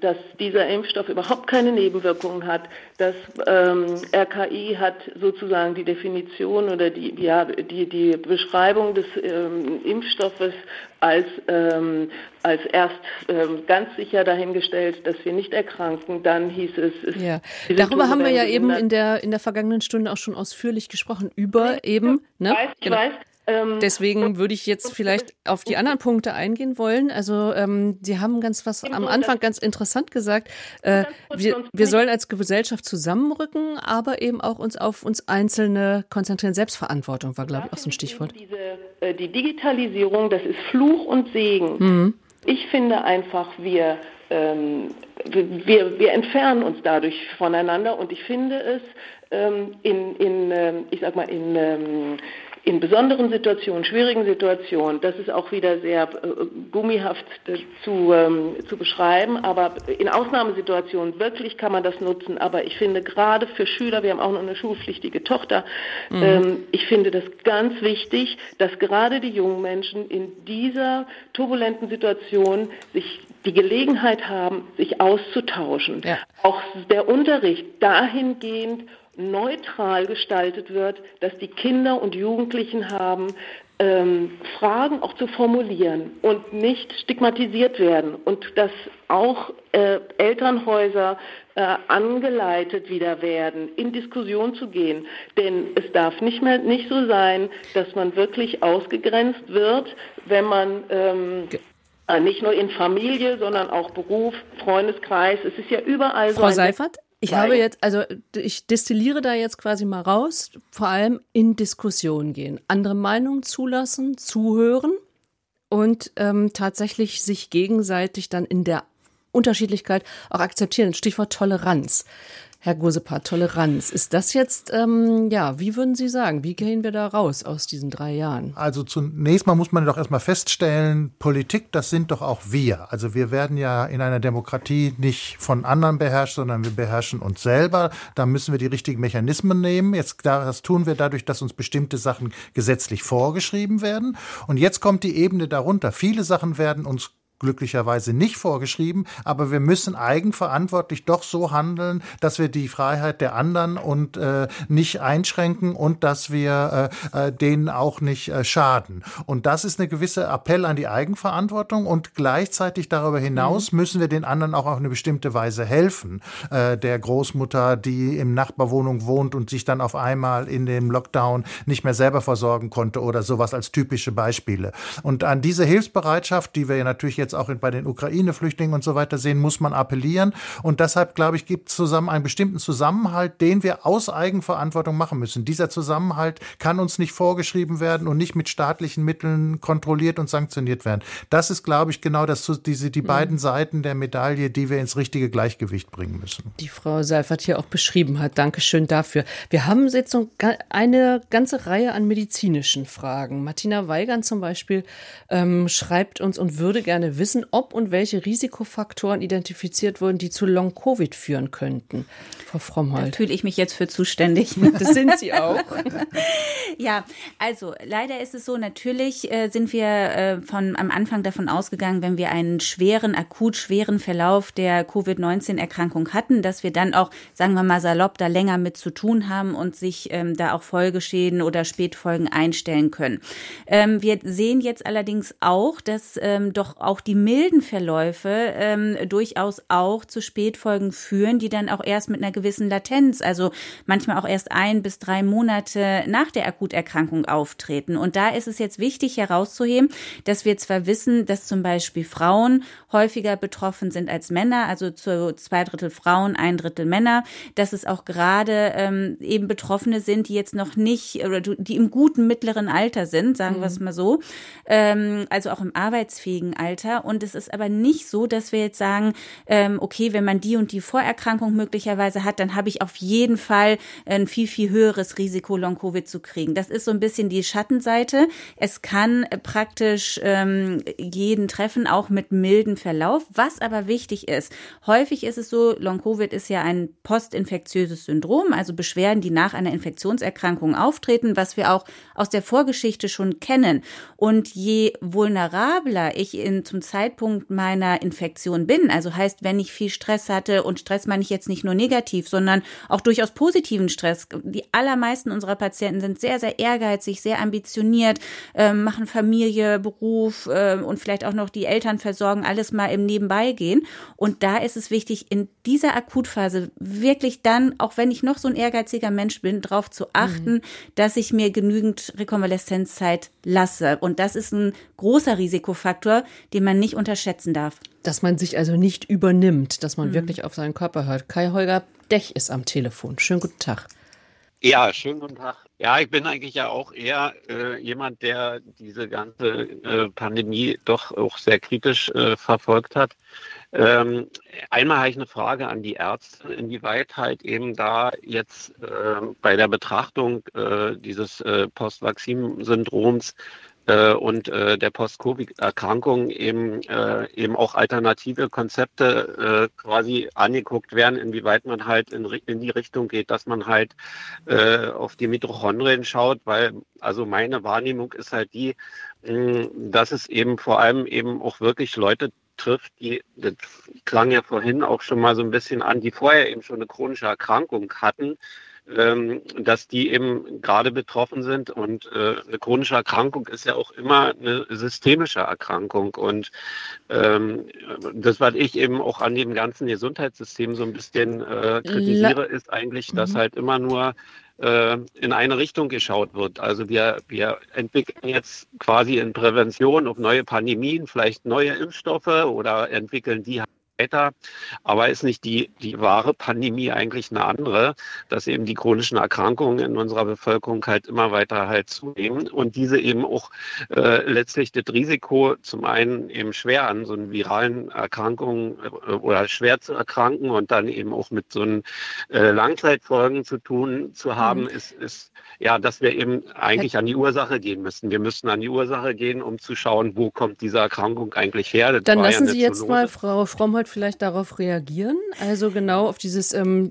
dass dieser Impfstoff überhaupt keine Nebenwirkungen hat. Das ähm, RKI hat sozusagen die Definition oder die, ja, die, die Beschreibung des ähm, Impfstoffes als, ähm, als erst ähm, ganz sicher dahingestellt, dass wir nicht erkranken. Dann hieß es. es ja. Darüber haben wir ja eben in der, in der vergangenen Stunde auch schon ausführlich gesprochen, über eben. Ne? Ich weiß, ich genau. weiß. Ähm, Deswegen würde ich jetzt vielleicht auf die anderen Punkte eingehen wollen. Also ähm, Sie haben ganz was am Anfang ganz interessant gesagt. Äh, wir, wir sollen als Gesellschaft zusammenrücken, aber eben auch uns auf uns Einzelne konzentrieren. Selbstverantwortung war, glaube ich, auch so ein Stichwort. Diese, äh, die Digitalisierung, das ist Fluch und Segen. Mhm. Ich finde einfach, wir, ähm, wir, wir entfernen uns dadurch voneinander und ich finde es ähm, in, in ähm, ich sag mal, in ähm, in besonderen Situationen, schwierigen Situationen, das ist auch wieder sehr äh, gummihaft äh, zu, ähm, zu beschreiben, aber in Ausnahmesituationen wirklich kann man das nutzen. Aber ich finde gerade für Schüler, wir haben auch noch eine schulpflichtige Tochter, mhm. ähm, ich finde das ganz wichtig, dass gerade die jungen Menschen in dieser turbulenten Situation sich die Gelegenheit haben, sich auszutauschen. Ja. Auch der Unterricht dahingehend neutral gestaltet wird, dass die Kinder und Jugendlichen haben, ähm, Fragen auch zu formulieren und nicht stigmatisiert werden und dass auch äh, Elternhäuser äh, angeleitet wieder werden, in Diskussion zu gehen. Denn es darf nicht mehr nicht so sein, dass man wirklich ausgegrenzt wird, wenn man ähm, äh, nicht nur in Familie, sondern auch Beruf, Freundeskreis. Es ist ja überall Frau so. Seifert, ich habe jetzt, also ich destilliere da jetzt quasi mal raus, vor allem in Diskussion gehen, andere Meinungen zulassen, zuhören und ähm, tatsächlich sich gegenseitig dann in der Unterschiedlichkeit auch akzeptieren. Stichwort Toleranz. Herr Gosepart, Toleranz. Ist das jetzt, ähm, ja, wie würden Sie sagen, wie gehen wir da raus aus diesen drei Jahren? Also zunächst mal muss man doch erstmal feststellen, Politik, das sind doch auch wir. Also wir werden ja in einer Demokratie nicht von anderen beherrscht, sondern wir beherrschen uns selber. Da müssen wir die richtigen Mechanismen nehmen. Jetzt, das tun wir dadurch, dass uns bestimmte Sachen gesetzlich vorgeschrieben werden. Und jetzt kommt die Ebene darunter. Viele Sachen werden uns glücklicherweise nicht vorgeschrieben, aber wir müssen eigenverantwortlich doch so handeln, dass wir die Freiheit der anderen und äh, nicht einschränken und dass wir äh, äh, denen auch nicht äh, schaden. Und das ist eine gewisse Appell an die Eigenverantwortung und gleichzeitig darüber hinaus mhm. müssen wir den anderen auch auf eine bestimmte Weise helfen. Äh, der Großmutter, die im Nachbarwohnung wohnt und sich dann auf einmal in dem Lockdown nicht mehr selber versorgen konnte oder sowas als typische Beispiele. Und an diese Hilfsbereitschaft, die wir ja natürlich jetzt auch bei den Ukraine-Flüchtlingen und so weiter sehen, muss man appellieren. Und deshalb, glaube ich, gibt es zusammen einen bestimmten Zusammenhalt, den wir aus Eigenverantwortung machen müssen. Dieser Zusammenhalt kann uns nicht vorgeschrieben werden und nicht mit staatlichen Mitteln kontrolliert und sanktioniert werden. Das ist, glaube ich, genau das, diese, die mhm. beiden Seiten der Medaille, die wir ins richtige Gleichgewicht bringen müssen. Die Frau Seifert hier auch beschrieben hat. Dankeschön dafür. Wir haben jetzt so eine ganze Reihe an medizinischen Fragen. Martina Weigand zum Beispiel ähm, schreibt uns und würde gerne wissen, ob und welche Risikofaktoren identifiziert wurden, die zu Long-Covid führen könnten. Frau Frommholt. Da fühle ich mich jetzt für zuständig. Das sind Sie auch. ja, also leider ist es so, natürlich äh, sind wir äh, von am Anfang davon ausgegangen, wenn wir einen schweren, akut schweren Verlauf der Covid-19-Erkrankung hatten, dass wir dann auch, sagen wir mal salopp, da länger mit zu tun haben und sich ähm, da auch Folgeschäden oder Spätfolgen einstellen können. Ähm, wir sehen jetzt allerdings auch, dass ähm, doch auch die milden Verläufe ähm, durchaus auch zu Spätfolgen führen, die dann auch erst mit einer gewissen Latenz, also manchmal auch erst ein bis drei Monate nach der Akuterkrankung auftreten. Und da ist es jetzt wichtig herauszuheben, dass wir zwar wissen, dass zum Beispiel Frauen häufiger betroffen sind als Männer, also zu zwei Drittel Frauen, ein Drittel Männer, dass es auch gerade ähm, eben Betroffene sind, die jetzt noch nicht oder die im guten mittleren Alter sind, sagen mhm. wir es mal so, ähm, also auch im arbeitsfähigen Alter. Und es ist aber nicht so, dass wir jetzt sagen, ähm, okay, wenn man die und die Vorerkrankung möglicherweise hat, dann habe ich auf jeden Fall ein viel, viel höheres Risiko, Long-Covid zu kriegen. Das ist so ein bisschen die Schattenseite. Es kann praktisch ähm, jeden treffen, auch mit milden Verlauf. Was aber wichtig ist, häufig ist es so, Long-Covid ist ja ein postinfektiöses Syndrom, also Beschwerden, die nach einer Infektionserkrankung auftreten, was wir auch aus der Vorgeschichte schon kennen. Und je vulnerabler ich in, zum Zeitpunkt meiner Infektion bin, also heißt, wenn ich viel Stress hatte, und Stress meine ich jetzt nicht nur negativ, sondern auch durchaus positiven Stress. Die allermeisten unserer Patienten sind sehr, sehr ehrgeizig, sehr ambitioniert, äh, machen Familie, Beruf äh, und vielleicht auch noch die Eltern versorgen, alles mal im Nebenbei gehen. Und da ist es wichtig, in dieser Akutphase wirklich dann, auch wenn ich noch so ein ehrgeiziger Mensch bin, darauf zu achten, mhm. dass ich mir genügend Rekonvaleszenzzeit lasse. Und das ist ein großer Risikofaktor, den man nicht unterschätzen darf. Dass man sich also nicht übernimmt, dass man mhm. wirklich auf seinen Körper hört. Kai Holger Dech ist am Telefon. Schönen guten Tag. Ja, schönen guten Tag. Ja, ich bin eigentlich ja auch eher äh, jemand, der diese ganze äh, Pandemie doch auch sehr kritisch äh, verfolgt hat. Ähm, einmal habe ich eine Frage an die Ärzte, inwieweit halt eben da jetzt äh, bei der Betrachtung äh, dieses äh, Post-Vaccin-Syndroms äh, und äh, der Post-Covid-Erkrankung eben, äh, eben auch alternative Konzepte äh, quasi angeguckt werden, inwieweit man halt in, in die Richtung geht, dass man halt äh, auf die Mitochondrien schaut, weil also meine Wahrnehmung ist halt die, dass es eben vor allem eben auch wirklich Leute trifft, die, das klang ja vorhin auch schon mal so ein bisschen an, die vorher eben schon eine chronische Erkrankung hatten, ähm, dass die eben gerade betroffen sind. Und äh, eine chronische Erkrankung ist ja auch immer eine systemische Erkrankung. Und ähm, das, was ich eben auch an dem ganzen Gesundheitssystem so ein bisschen äh, kritisiere, ist eigentlich, dass mhm. halt immer nur äh, in eine Richtung geschaut wird. Also wir, wir entwickeln jetzt quasi in Prävention auf neue Pandemien, vielleicht neue Impfstoffe oder entwickeln die weiter. Aber ist nicht die, die wahre Pandemie eigentlich eine andere, dass eben die chronischen Erkrankungen in unserer Bevölkerung halt immer weiter halt zunehmen und diese eben auch äh, letztlich das Risiko zum einen eben schwer an so einen viralen Erkrankungen äh, oder schwer zu erkranken und dann eben auch mit so einen äh, Langzeitfolgen zu tun zu haben, mhm. ist, ist ja, dass wir eben eigentlich an die Ursache gehen müssen. Wir müssen an die Ursache gehen, um zu schauen, wo kommt diese Erkrankung eigentlich her. Das Dann lassen ja Sie jetzt mal Frau Frommholt vielleicht darauf reagieren. Also genau auf dieses ähm,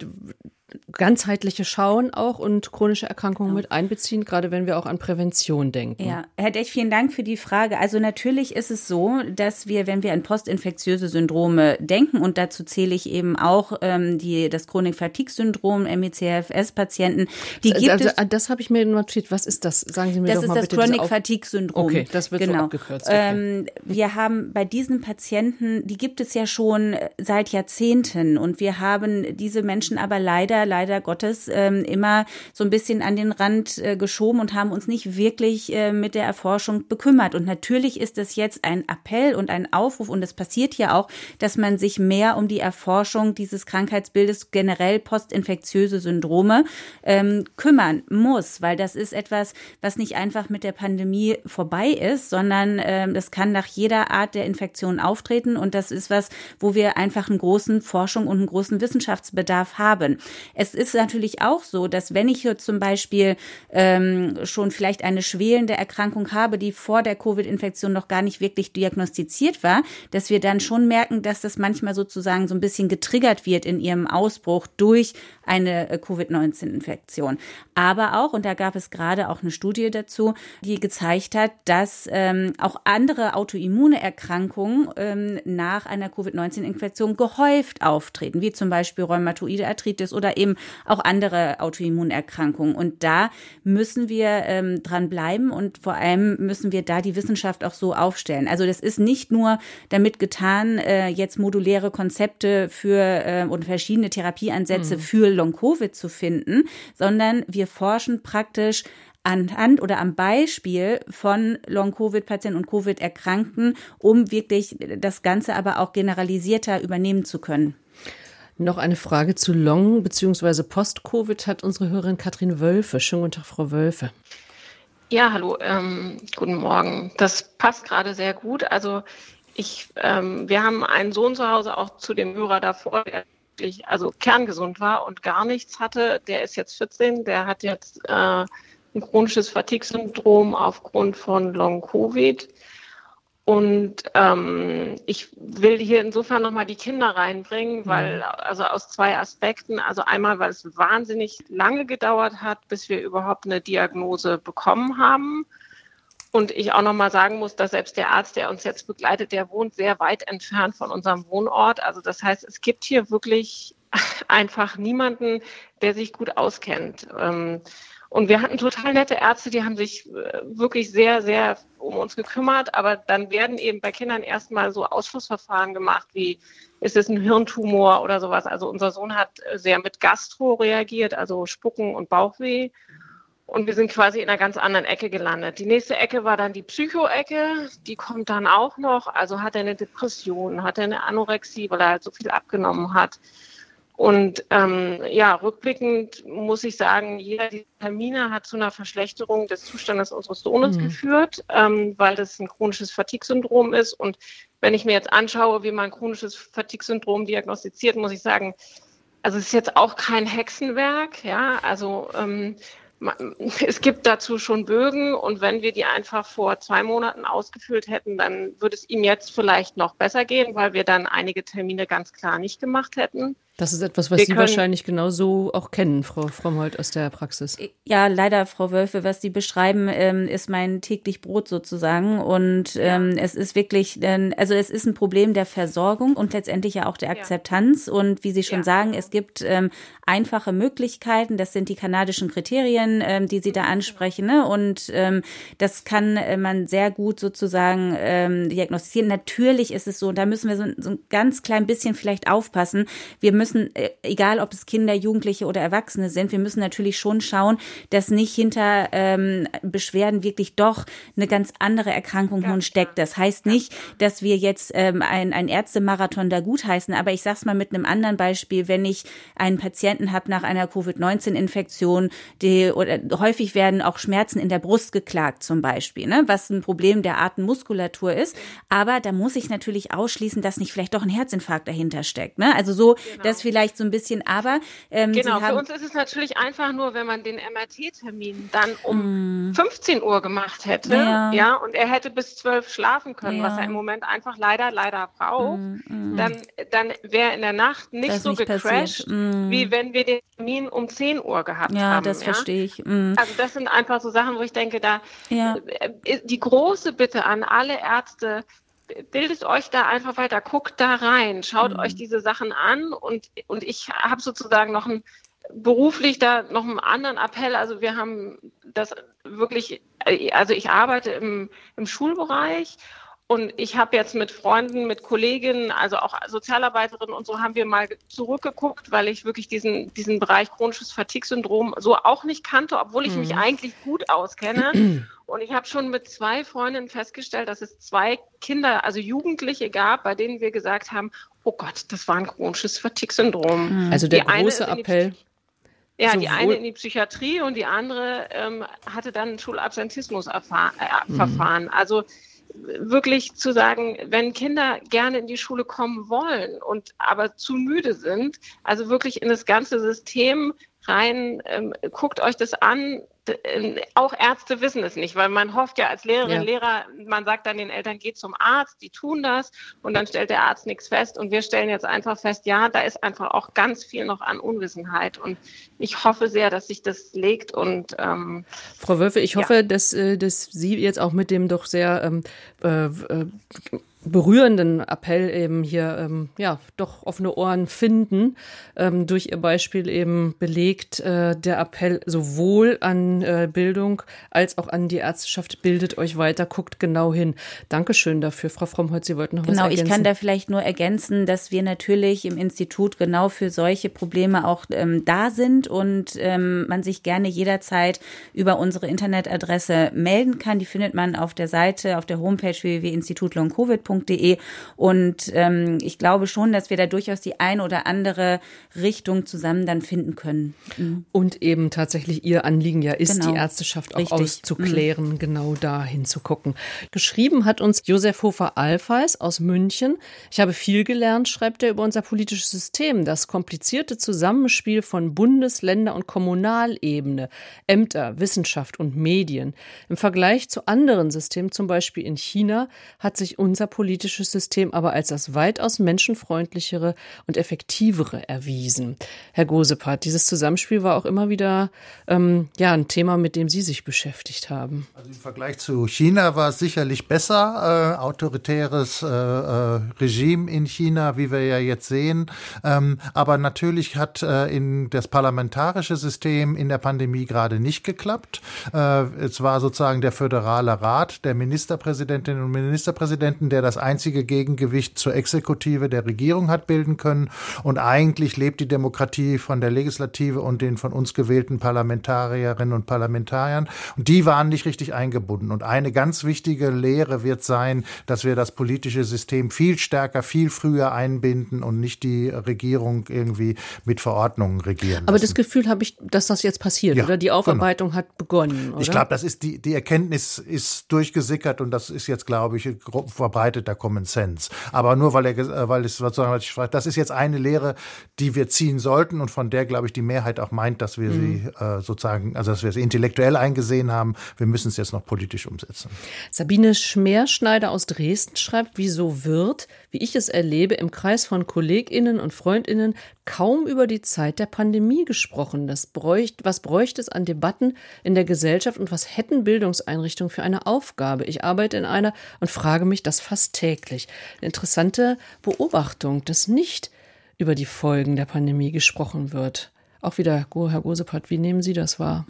ganzheitliche Schauen auch und chronische Erkrankungen ja. mit einbeziehen, gerade wenn wir auch an Prävention denken. Ja, Herr Dech, vielen Dank für die Frage. Also natürlich ist es so, dass wir, wenn wir an postinfektiöse Syndrome denken, und dazu zähle ich eben auch ähm, die, das Chronik-Fatigue-Syndrom, MECFS-Patienten, die also, gibt also, es. Das habe ich mir notiert. Was ist das? Sagen Sie mir das doch mal bitte. Das ist das Chronic-Fatigue-Syndrom. Okay, das wird genau. so abgekürzt. Okay. Ähm, wir haben bei diesen Patienten, die gibt es ja schon seit Jahrzehnten und wir haben diese Menschen aber leider leider, Gottes ähm, immer so ein bisschen an den Rand äh, geschoben und haben uns nicht wirklich äh, mit der Erforschung bekümmert. Und natürlich ist es jetzt ein Appell und ein Aufruf und es passiert ja auch, dass man sich mehr um die Erforschung dieses Krankheitsbildes generell postinfektiöse Syndrome ähm, kümmern muss, weil das ist etwas, was nicht einfach mit der Pandemie vorbei ist, sondern ähm, das kann nach jeder Art der Infektion auftreten und das ist was, wo wir einfach einen großen Forschung und einen großen Wissenschaftsbedarf haben. Es ist natürlich auch so, dass wenn ich hier zum Beispiel ähm, schon vielleicht eine schwelende Erkrankung habe, die vor der Covid-Infektion noch gar nicht wirklich diagnostiziert war, dass wir dann schon merken, dass das manchmal sozusagen so ein bisschen getriggert wird in ihrem Ausbruch durch eine äh, Covid-19-Infektion. Aber auch, und da gab es gerade auch eine Studie dazu, die gezeigt hat, dass ähm, auch andere autoimmune Erkrankungen ähm, nach einer Covid-19-Infektion gehäuft auftreten, wie zum Beispiel rheumatoide Arthritis oder eben auch andere Autoimmunerkrankungen. Und da müssen wir ähm, dran bleiben und vor allem müssen wir da die Wissenschaft auch so aufstellen. Also das ist nicht nur damit getan, äh, jetzt moduläre Konzepte für äh, und verschiedene Therapieansätze mhm. für Long-Covid zu finden, sondern wir forschen praktisch anhand oder am Beispiel von Long-Covid-Patienten und Covid-Erkrankten, um wirklich das Ganze aber auch generalisierter übernehmen zu können. Noch eine Frage zu Long- bzw. Post-Covid hat unsere Hörerin Katrin Wölfe. Schönen guten Tag, Frau Wölfe. Ja, hallo, ähm, guten Morgen. Das passt gerade sehr gut. Also ich, ähm, wir haben einen Sohn zu Hause, auch zu dem Hörer davor, der wirklich also kerngesund war und gar nichts hatte. Der ist jetzt 14, der hat jetzt äh, ein chronisches Fatigue-Syndrom aufgrund von Long-Covid. Und ähm, ich will hier insofern nochmal die Kinder reinbringen, mhm. weil, also aus zwei Aspekten. Also einmal, weil es wahnsinnig lange gedauert hat, bis wir überhaupt eine Diagnose bekommen haben. Und ich auch nochmal sagen muss, dass selbst der Arzt, der uns jetzt begleitet, der wohnt sehr weit entfernt von unserem Wohnort. Also das heißt, es gibt hier wirklich einfach niemanden, der sich gut auskennt. Ähm, und wir hatten total nette Ärzte, die haben sich äh, wirklich sehr, sehr um uns gekümmert. Aber dann werden eben bei Kindern erstmal so Ausschlussverfahren gemacht, wie ist es ein Hirntumor oder sowas. Also unser Sohn hat äh, sehr mit Gastro reagiert, also Spucken und Bauchweh. Und wir sind quasi in einer ganz anderen Ecke gelandet. Die nächste Ecke war dann die Psycho-Ecke. Die kommt dann auch noch. Also hat er eine Depression, hat er eine Anorexie, weil er halt so viel abgenommen hat. Und ähm, ja, rückblickend muss ich sagen, jeder dieser Termine hat zu einer Verschlechterung des Zustandes unseres Sohnes mhm. geführt, ähm, weil das ein chronisches Fatigue-Syndrom ist. Und wenn ich mir jetzt anschaue, wie man chronisches Fatigue-Syndrom diagnostiziert, muss ich sagen, also es ist jetzt auch kein Hexenwerk, ja. Also ähm, es gibt dazu schon Bögen und wenn wir die einfach vor zwei Monaten ausgefüllt hätten, dann würde es ihm jetzt vielleicht noch besser gehen, weil wir dann einige Termine ganz klar nicht gemacht hätten. Das ist etwas, was wir Sie wahrscheinlich genauso auch kennen, Frau Frommholt aus der Praxis. Ja, leider, Frau Wölfe, was Sie beschreiben, ähm, ist mein täglich Brot sozusagen. Und ähm, es ist wirklich, ähm, also es ist ein Problem der Versorgung und letztendlich ja auch der Akzeptanz. Ja. Und wie Sie schon ja. sagen, es gibt ähm, einfache Möglichkeiten. Das sind die kanadischen Kriterien, ähm, die Sie da ansprechen. Ne? Und ähm, das kann äh, man sehr gut sozusagen ähm, diagnostizieren. Natürlich ist es so, und da müssen wir so, so ein ganz klein bisschen vielleicht aufpassen. Wir müssen müssen, äh, egal ob es Kinder, Jugendliche oder Erwachsene sind, wir müssen natürlich schon schauen, dass nicht hinter ähm, Beschwerden wirklich doch eine ganz andere Erkrankung nun steckt. Das heißt nicht, dass wir jetzt ähm, ein, ein Ärztemarathon da gutheißen, aber ich sag's mal mit einem anderen Beispiel, wenn ich einen Patienten habe nach einer Covid-19-Infektion, die oder häufig werden auch Schmerzen in der Brust geklagt zum Beispiel, ne, was ein Problem der Atemmuskulatur ist. Aber da muss ich natürlich ausschließen, dass nicht vielleicht doch ein Herzinfarkt dahinter steckt. Ne? Also so, genau das vielleicht so ein bisschen, aber ähm, genau, für uns ist es natürlich einfach nur, wenn man den MRT-Termin dann um mm. 15 Uhr gemacht hätte, ja. ja, und er hätte bis 12 schlafen können, ja. was er im Moment einfach leider, leider braucht, mm, mm. dann, dann wäre in der Nacht nicht das so nicht gecrashed, mm. wie wenn wir den Termin um 10 Uhr gehabt ja, haben. Das ja, das verstehe ich. Mm. Also das sind einfach so Sachen, wo ich denke, da ja. Äh, die große Bitte an alle Ärzte, bildet euch da einfach weiter, guckt da rein, schaut mhm. euch diese Sachen an und, und ich habe sozusagen noch ein beruflich da noch einen anderen Appell. Also wir haben das wirklich, also ich arbeite im, im Schulbereich und ich habe jetzt mit Freunden, mit Kolleginnen, also auch Sozialarbeiterinnen und so haben wir mal zurückgeguckt, weil ich wirklich diesen, diesen Bereich chronisches Fatigue-Syndrom so auch nicht kannte, obwohl ich mhm. mich eigentlich gut auskenne. Und ich habe schon mit zwei Freundinnen festgestellt, dass es zwei Kinder, also Jugendliche gab, bei denen wir gesagt haben, oh Gott, das war ein chronisches Fatigue-Syndrom. Also der die große Appell. Ja, Sowohl die eine in die Psychiatrie und die andere ähm, hatte dann ein Schulabsentismus-Verfahren. Äh, mhm. Also wirklich zu sagen, wenn Kinder gerne in die Schule kommen wollen und aber zu müde sind, also wirklich in das ganze System rein, ähm, guckt euch das an. Ähm, auch Ärzte wissen es nicht, weil man hofft ja als Lehrerin, ja. Lehrer, man sagt dann den Eltern, geht zum Arzt, die tun das und dann stellt der Arzt nichts fest und wir stellen jetzt einfach fest, ja, da ist einfach auch ganz viel noch an Unwissenheit und ich hoffe sehr, dass sich das legt und ähm, Frau Wölfe, ich hoffe, ja. dass, äh, dass Sie jetzt auch mit dem doch sehr ähm, äh, äh berührenden Appell eben hier ähm, ja doch offene Ohren finden. Ähm, durch ihr Beispiel eben belegt äh, der Appell sowohl an äh, Bildung als auch an die Ärzteschaft. Bildet euch weiter, guckt genau hin. Dankeschön dafür, Frau Frommholz. Sie wollten noch genau, was ergänzen. Genau, ich kann da vielleicht nur ergänzen, dass wir natürlich im Institut genau für solche Probleme auch ähm, da sind und ähm, man sich gerne jederzeit über unsere Internetadresse melden kann. Die findet man auf der Seite, auf der Homepage www.institutlongcovid.de www.ftf.de. Und ähm, ich glaube schon, dass wir da durchaus die eine oder andere Richtung zusammen dann finden können. Mhm. Und eben tatsächlich Ihr Anliegen ja ist, genau. die Ärzteschaft auch Richtig. auszuklären, mhm. genau da hinzugucken. Geschrieben hat uns Josef Hofer-Alfeis aus München. Ich habe viel gelernt, schreibt er über unser politisches System, das komplizierte Zusammenspiel von Bundes-, Länder- und Kommunalebene, Ämter, Wissenschaft und Medien. Im Vergleich zu anderen Systemen, zum Beispiel in China, hat sich unser politisches politisches System aber als das weitaus menschenfreundlichere und effektivere erwiesen. Herr Gosepart, dieses Zusammenspiel war auch immer wieder ähm, ja, ein Thema, mit dem Sie sich beschäftigt haben. Also Im Vergleich zu China war es sicherlich besser, äh, autoritäres äh, äh, Regime in China, wie wir ja jetzt sehen. Ähm, aber natürlich hat äh, in das parlamentarische System in der Pandemie gerade nicht geklappt. Äh, es war sozusagen der föderale Rat der Ministerpräsidentinnen und Ministerpräsidenten, der das das einzige Gegengewicht zur Exekutive der Regierung hat bilden können. Und eigentlich lebt die Demokratie von der Legislative und den von uns gewählten Parlamentarierinnen und Parlamentariern. Und die waren nicht richtig eingebunden. Und eine ganz wichtige Lehre wird sein, dass wir das politische System viel stärker, viel früher einbinden und nicht die Regierung irgendwie mit Verordnungen regieren. Lassen. Aber das Gefühl habe ich, dass das jetzt passiert, ja, oder? Die Aufarbeitung genau. hat begonnen. Oder? Ich glaube, das ist die, die Erkenntnis ist durchgesickert und das ist jetzt, glaube ich, verbreitet der Common Sense. Aber nur weil er, äh, weil es sozusagen, das ist jetzt eine Lehre, die wir ziehen sollten und von der, glaube ich, die Mehrheit auch meint, dass wir mhm. sie äh, sozusagen, also dass wir sie intellektuell eingesehen haben. Wir müssen es jetzt noch politisch umsetzen. Sabine Schmerschneider aus Dresden schreibt, wieso wird, wie ich es erlebe, im Kreis von KollegInnen und FreundInnen kaum über die Zeit der Pandemie gesprochen. Das bräucht, was bräuchte es an Debatten in der Gesellschaft und was hätten Bildungseinrichtungen für eine Aufgabe? Ich arbeite in einer und frage mich das fast täglich. Eine interessante Beobachtung, dass nicht über die Folgen der Pandemie gesprochen wird. Auch wieder, Herr Gosepart, wie nehmen Sie das wahr?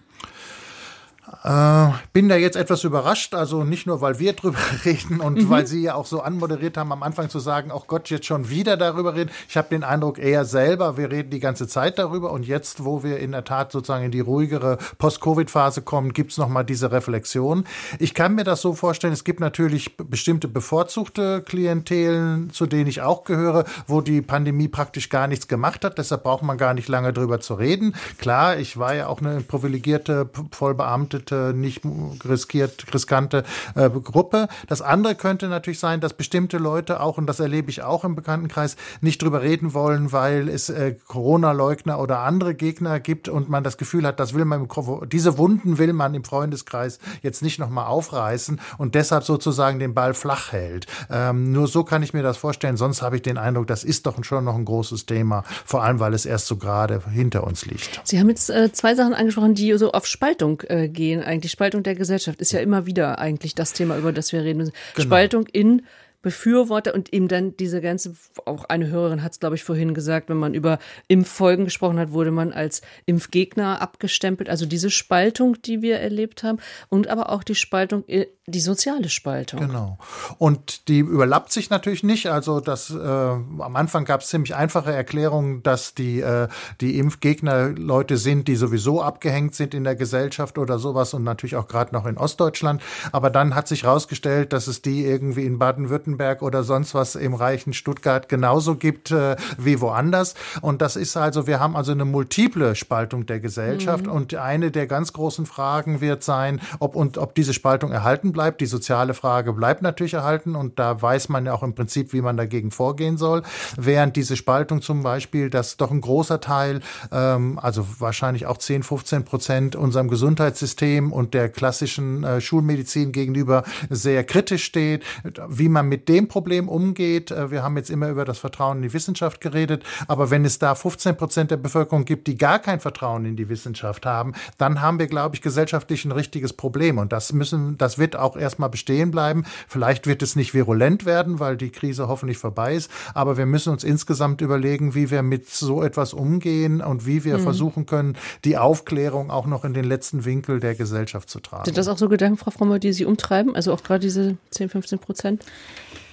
Äh, bin da jetzt etwas überrascht, also nicht nur, weil wir drüber reden und mhm. weil Sie ja auch so anmoderiert haben, am Anfang zu sagen, auch Gott, jetzt schon wieder darüber reden. Ich habe den Eindruck, eher selber, wir reden die ganze Zeit darüber und jetzt, wo wir in der Tat sozusagen in die ruhigere Post-Covid-Phase kommen, gibt's noch mal diese Reflexion. Ich kann mir das so vorstellen, es gibt natürlich bestimmte bevorzugte Klientelen, zu denen ich auch gehöre, wo die Pandemie praktisch gar nichts gemacht hat, deshalb braucht man gar nicht lange drüber zu reden. Klar, ich war ja auch eine privilegierte, vollbeamtete geflüchtete, nicht riskiert, riskante äh, Gruppe. Das andere könnte natürlich sein, dass bestimmte Leute auch, und das erlebe ich auch im Bekanntenkreis, nicht drüber reden wollen, weil es äh, Corona-Leugner oder andere Gegner gibt und man das Gefühl hat, das will man, diese Wunden will man im Freundeskreis jetzt nicht nochmal aufreißen und deshalb sozusagen den Ball flach hält. Ähm, nur so kann ich mir das vorstellen. Sonst habe ich den Eindruck, das ist doch schon noch ein großes Thema, vor allem weil es erst so gerade hinter uns liegt. Sie haben jetzt äh, zwei Sachen angesprochen, die so auf Spaltung äh, gehen gehen eigentlich. Spaltung der Gesellschaft ist ja immer wieder eigentlich das Thema, über das wir reden müssen. Genau. Spaltung in Befürworter und eben dann diese ganze, auch eine Hörerin hat es, glaube ich, vorhin gesagt, wenn man über Impffolgen gesprochen hat, wurde man als Impfgegner abgestempelt. Also diese Spaltung, die wir erlebt haben und aber auch die Spaltung, äh, die soziale Spaltung. Genau. Und die überlappt sich natürlich nicht. Also das äh, am Anfang gab es ziemlich einfache Erklärungen, dass die, äh, die Impfgegner Leute sind, die sowieso abgehängt sind in der Gesellschaft oder sowas und natürlich auch gerade noch in Ostdeutschland. Aber dann hat sich herausgestellt, dass es die irgendwie in Baden-Württemberg Baden-Württemberg oder sonst was im reichen Stuttgart genauso gibt äh, wie woanders. Und das ist also, wir haben also eine multiple Spaltung der Gesellschaft. Mhm. Und eine der ganz großen Fragen wird sein, ob und ob diese Spaltung erhalten bleibt. Die soziale Frage bleibt natürlich erhalten und da weiß man ja auch im Prinzip, wie man dagegen vorgehen soll. Während diese Spaltung zum Beispiel, dass doch ein großer Teil, ähm, also wahrscheinlich auch 10, 15 Prozent unserem Gesundheitssystem und der klassischen äh, Schulmedizin gegenüber sehr kritisch steht, wie man mit dem Problem umgeht. Äh, wir haben jetzt immer über das Vertrauen in die Wissenschaft geredet, aber wenn es da 15 Prozent der Bevölkerung gibt, die gar kein Vertrauen in die Wissenschaft haben, dann haben wir, glaube ich, gesellschaftlich ein richtiges Problem. Und das müssen, das wird auch erstmal bestehen bleiben. Vielleicht wird es nicht virulent werden, weil die Krise hoffentlich vorbei ist. Aber wir müssen uns insgesamt überlegen, wie wir mit so etwas umgehen und wie wir mhm. versuchen können, die Aufklärung auch noch in den letzten Winkel der Gesellschaft zu tragen. Sind das auch so Gedanken, Frau Frommer, die Sie umtreiben? Also auch gerade diese 10, 15 Prozent?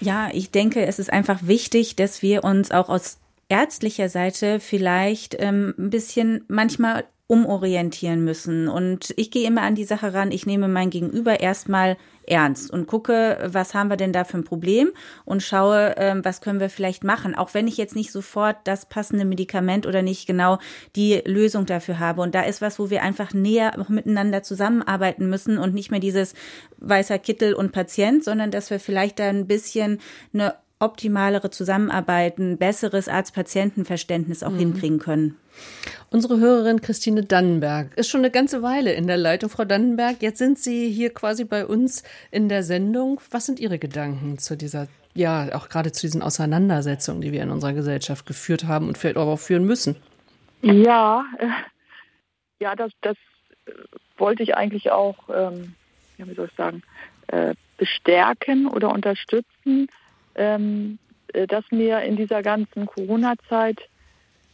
Ja, ich denke, es ist einfach wichtig, dass wir uns auch aus ärztlicher Seite vielleicht ähm, ein bisschen manchmal umorientieren müssen. Und ich gehe immer an die Sache ran, ich nehme mein Gegenüber erstmal ernst und gucke, was haben wir denn da für ein Problem und schaue, ähm, was können wir vielleicht machen, auch wenn ich jetzt nicht sofort das passende Medikament oder nicht genau die Lösung dafür habe. Und da ist was, wo wir einfach näher miteinander zusammenarbeiten müssen und nicht mehr dieses weißer Kittel und Patient, sondern dass wir vielleicht da ein bisschen eine optimalere Zusammenarbeit, ein besseres Arzt-Patienten-Verständnis auch mhm. hinkriegen können. Unsere Hörerin Christine Dannenberg ist schon eine ganze Weile in der Leitung. Frau Dannenberg, jetzt sind Sie hier quasi bei uns in der Sendung. Was sind Ihre Gedanken zu dieser, ja, auch gerade zu diesen Auseinandersetzungen, die wir in unserer Gesellschaft geführt haben und vielleicht auch führen müssen? Ja, äh, ja, das, das äh, wollte ich eigentlich auch, ähm, ja, wie soll ich sagen, äh, bestärken oder unterstützen ähm, äh, dass mir in dieser ganzen Corona-Zeit,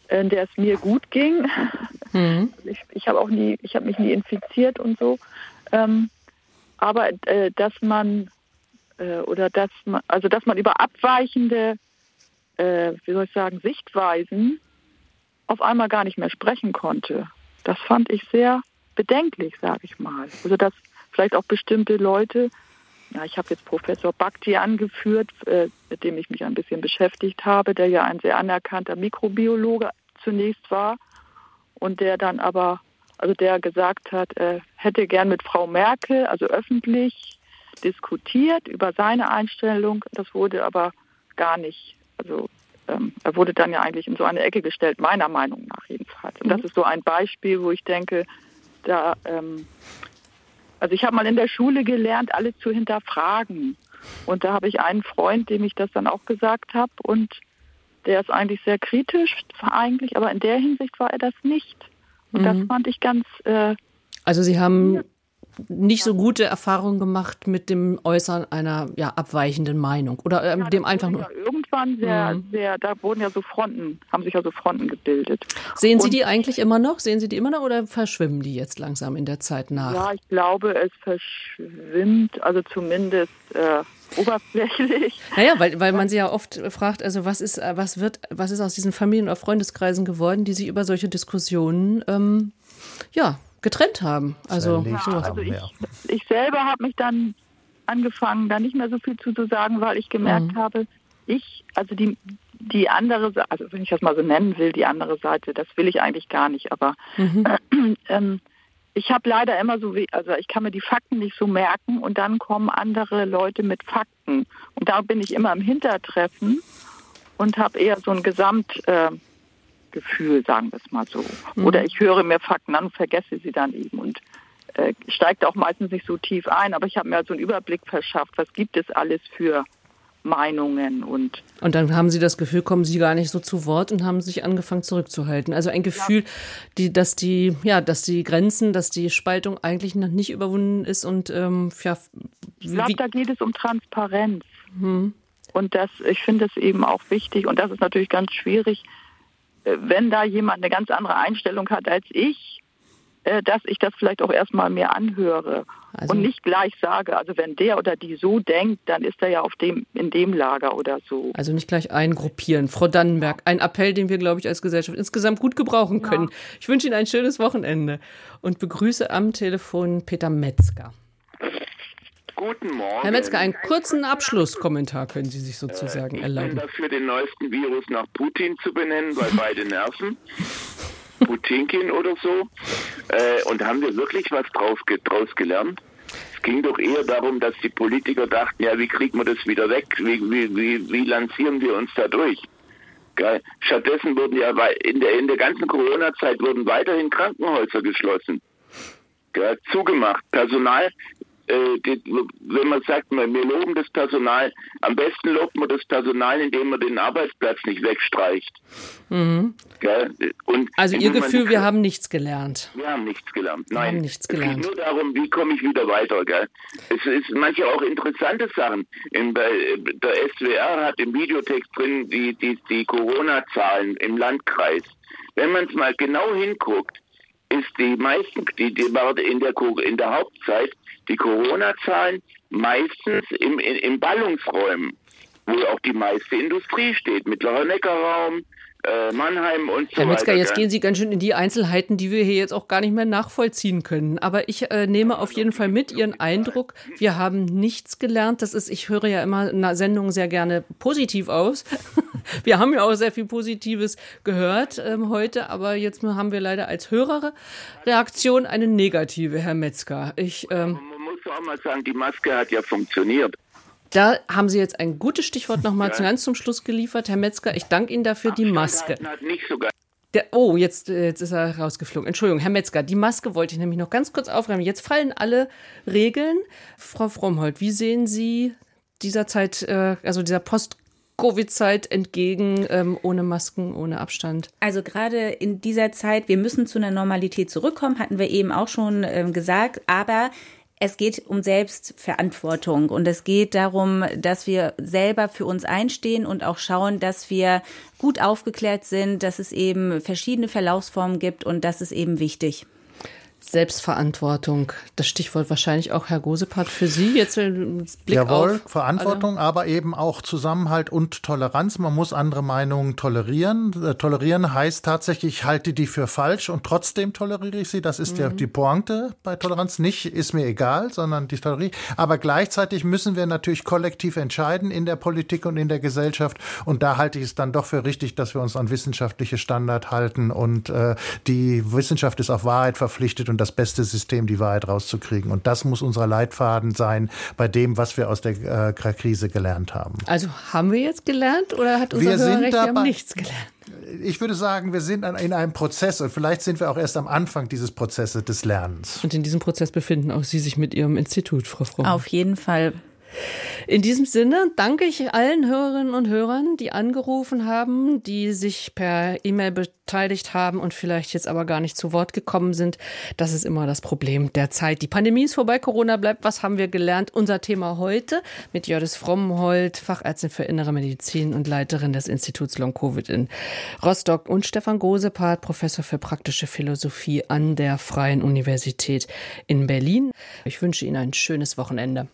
äh, in der es mir gut ging, mhm. ich, ich habe auch nie, ich habe mich nie infiziert und so, ähm, aber äh, dass man äh, oder dass man, also dass man über abweichende, äh, wie soll ich sagen, Sichtweisen auf einmal gar nicht mehr sprechen konnte. Das fand ich sehr bedenklich, sage ich mal. Also dass vielleicht auch bestimmte Leute ja, ich habe jetzt Professor Bhakti angeführt, äh, mit dem ich mich ein bisschen beschäftigt habe, der ja ein sehr anerkannter Mikrobiologe zunächst war und der dann aber, also der gesagt hat, er hätte gern mit Frau Merkel, also öffentlich diskutiert über seine Einstellung. Das wurde aber gar nicht, also ähm, er wurde dann ja eigentlich in so eine Ecke gestellt, meiner Meinung nach jedenfalls. Und das mhm. ist so ein Beispiel, wo ich denke, da ähm, also ich habe mal in der Schule gelernt, alle zu hinterfragen. Und da habe ich einen Freund, dem ich das dann auch gesagt habe. Und der ist eigentlich sehr kritisch, eigentlich, aber in der Hinsicht war er das nicht. Und mhm. das fand ich ganz. Äh, also Sie haben nicht so gute Erfahrungen gemacht mit dem Äußern einer ja, abweichenden Meinung oder äh, ja, dem einfach nur. Ja irgendwann sehr, mhm. sehr, da wurden ja so Fronten, haben sich ja so Fronten gebildet. Sehen Sie Und, die eigentlich immer noch? Sehen Sie die immer noch oder verschwimmen die jetzt langsam in der Zeit nach? Ja, ich glaube, es verschwimmt, also zumindest äh, oberflächlich. Naja, weil, weil man sie ja oft fragt, also was ist, was wird, was ist aus diesen Familien- oder Freundeskreisen geworden, die sich über solche Diskussionen ähm, ja, getrennt haben. Also, ja, also ich, ich, selber habe mich dann angefangen, da nicht mehr so viel zu, zu sagen, weil ich gemerkt mhm. habe, ich, also die, die andere, also wenn ich das mal so nennen will, die andere Seite, das will ich eigentlich gar nicht, aber mhm. äh, ähm, ich habe leider immer so, also ich kann mir die Fakten nicht so merken und dann kommen andere Leute mit Fakten und da bin ich immer im Hintertreffen und habe eher so ein Gesamt, äh, Gefühl, sagen wir es mal so. Mhm. Oder ich höre mir Fakten an und vergesse sie dann eben und äh, steigt auch meistens nicht so tief ein. Aber ich habe mir so einen Überblick verschafft, was gibt es alles für Meinungen und und dann haben Sie das Gefühl, kommen Sie gar nicht so zu Wort und haben sich angefangen zurückzuhalten. Also ein Gefühl, ja. die, dass die, ja, dass die Grenzen, dass die Spaltung eigentlich noch nicht überwunden ist und ähm, ja. Ich glaube, da geht es um Transparenz. Hm. Und das, ich finde es eben auch wichtig und das ist natürlich ganz schwierig, wenn da jemand eine ganz andere Einstellung hat als ich, äh, dass ich das vielleicht auch erstmal mir anhöre also, und nicht gleich sage, also wenn der oder die so denkt, dann ist er ja auf dem, in dem Lager oder so. Also nicht gleich eingruppieren. Frau Dannenberg, ein Appell, den wir, glaube ich, als Gesellschaft insgesamt gut gebrauchen können. Ja. Ich wünsche Ihnen ein schönes Wochenende und begrüße am Telefon Peter Metzger. Guten Morgen. Herr Metzger, einen kurzen Abschlusskommentar können Sie sich sozusagen äh, ich erlauben. bin dafür, den neuesten Virus nach Putin zu benennen, weil beide nerven. Putinkin oder so. Äh, und haben wir wirklich was drauf, draus gelernt? Es ging doch eher darum, dass die Politiker dachten, ja, wie kriegen wir das wieder weg? Wie, wie, wie, wie lancieren wir uns da durch? Geil. Stattdessen wurden ja in der, in der ganzen Corona-Zeit wurden weiterhin Krankenhäuser geschlossen. Zugemacht. Personal die, wenn man sagt, wir loben das Personal, am besten lobt man das Personal, indem man den Arbeitsplatz nicht wegstreicht. Mhm. Also Ihr Gefühl, wir haben nichts gelernt. Wir haben nichts gelernt. Wir Nein, haben nichts gelernt. es geht nur darum, wie komme ich wieder weiter. Gell? Es ist manche auch interessante Sachen. In, der, der SWR hat im Videotext drin die, die, die Corona-Zahlen im Landkreis. Wenn man es mal genau hinguckt, ist die meisten, die, war in der, in der Hauptzeit die Corona-Zahlen meistens im, in, in Ballungsräumen, wo auch die meiste Industrie steht, mittlerer Neckarraum, äh, Mannheim und so Herr Metzger, weiter. jetzt gehen Sie ganz schön in die Einzelheiten, die wir hier jetzt auch gar nicht mehr nachvollziehen können. Aber ich äh, nehme auf jeden Fall mit Ihren Eindruck. Wir haben nichts gelernt. Das ist, ich höre ja immer eine Sendung sehr gerne positiv aus. Wir haben ja auch sehr viel Positives gehört ähm, heute, aber jetzt haben wir leider als Hörerreaktion eine negative, Herr Metzger. Ich, ähm, Man muss auch mal sagen, die Maske hat ja funktioniert. Da haben Sie jetzt ein gutes Stichwort nochmal ja. ganz zum Schluss geliefert, Herr Metzger. Ich danke Ihnen dafür, die Maske. Der, oh, jetzt, jetzt ist er rausgeflogen. Entschuldigung, Herr Metzger, die Maske wollte ich nämlich noch ganz kurz aufräumen. Jetzt fallen alle Regeln. Frau Frommholt, wie sehen Sie dieser Zeit, äh, also dieser Post- Covid-Zeit entgegen, ähm, ohne Masken, ohne Abstand? Also gerade in dieser Zeit, wir müssen zu einer Normalität zurückkommen, hatten wir eben auch schon ähm, gesagt, aber es geht um Selbstverantwortung und es geht darum, dass wir selber für uns einstehen und auch schauen, dass wir gut aufgeklärt sind, dass es eben verschiedene Verlaufsformen gibt und das ist eben wichtig. Selbstverantwortung, das Stichwort wahrscheinlich auch Herr Gosepart für Sie jetzt Blick Jawohl, auf Verantwortung, alle. aber eben auch Zusammenhalt und Toleranz. Man muss andere Meinungen tolerieren. Äh, tolerieren heißt tatsächlich, ich halte die für falsch und trotzdem toleriere ich sie. Das ist mhm. ja die Pointe bei Toleranz. Nicht ist mir egal, sondern die toleriere. Aber gleichzeitig müssen wir natürlich kollektiv entscheiden in der Politik und in der Gesellschaft. Und da halte ich es dann doch für richtig, dass wir uns an wissenschaftliche Standard halten. Und äh, die Wissenschaft ist auf Wahrheit verpflichtet und das beste System, die Wahrheit rauszukriegen. Und das muss unser Leitfaden sein bei dem, was wir aus der äh, Krise gelernt haben. Also haben wir jetzt gelernt oder hat unser wir sind Hörerrecht, dabei, wir haben nichts gelernt? Ich würde sagen, wir sind in einem Prozess und vielleicht sind wir auch erst am Anfang dieses Prozesses des Lernens. Und in diesem Prozess befinden auch Sie sich mit Ihrem Institut, Frau Fromm. Auf jeden Fall. In diesem Sinne danke ich allen Hörerinnen und Hörern, die angerufen haben, die sich per E-Mail beteiligt haben und vielleicht jetzt aber gar nicht zu Wort gekommen sind. Das ist immer das Problem der Zeit. Die Pandemie ist vorbei, Corona bleibt. Was haben wir gelernt? Unser Thema heute mit Jördis Frommhold, Fachärztin für Innere Medizin und Leiterin des Instituts Long Covid in Rostock und Stefan Gosepart, Professor für praktische Philosophie an der Freien Universität in Berlin. Ich wünsche Ihnen ein schönes Wochenende.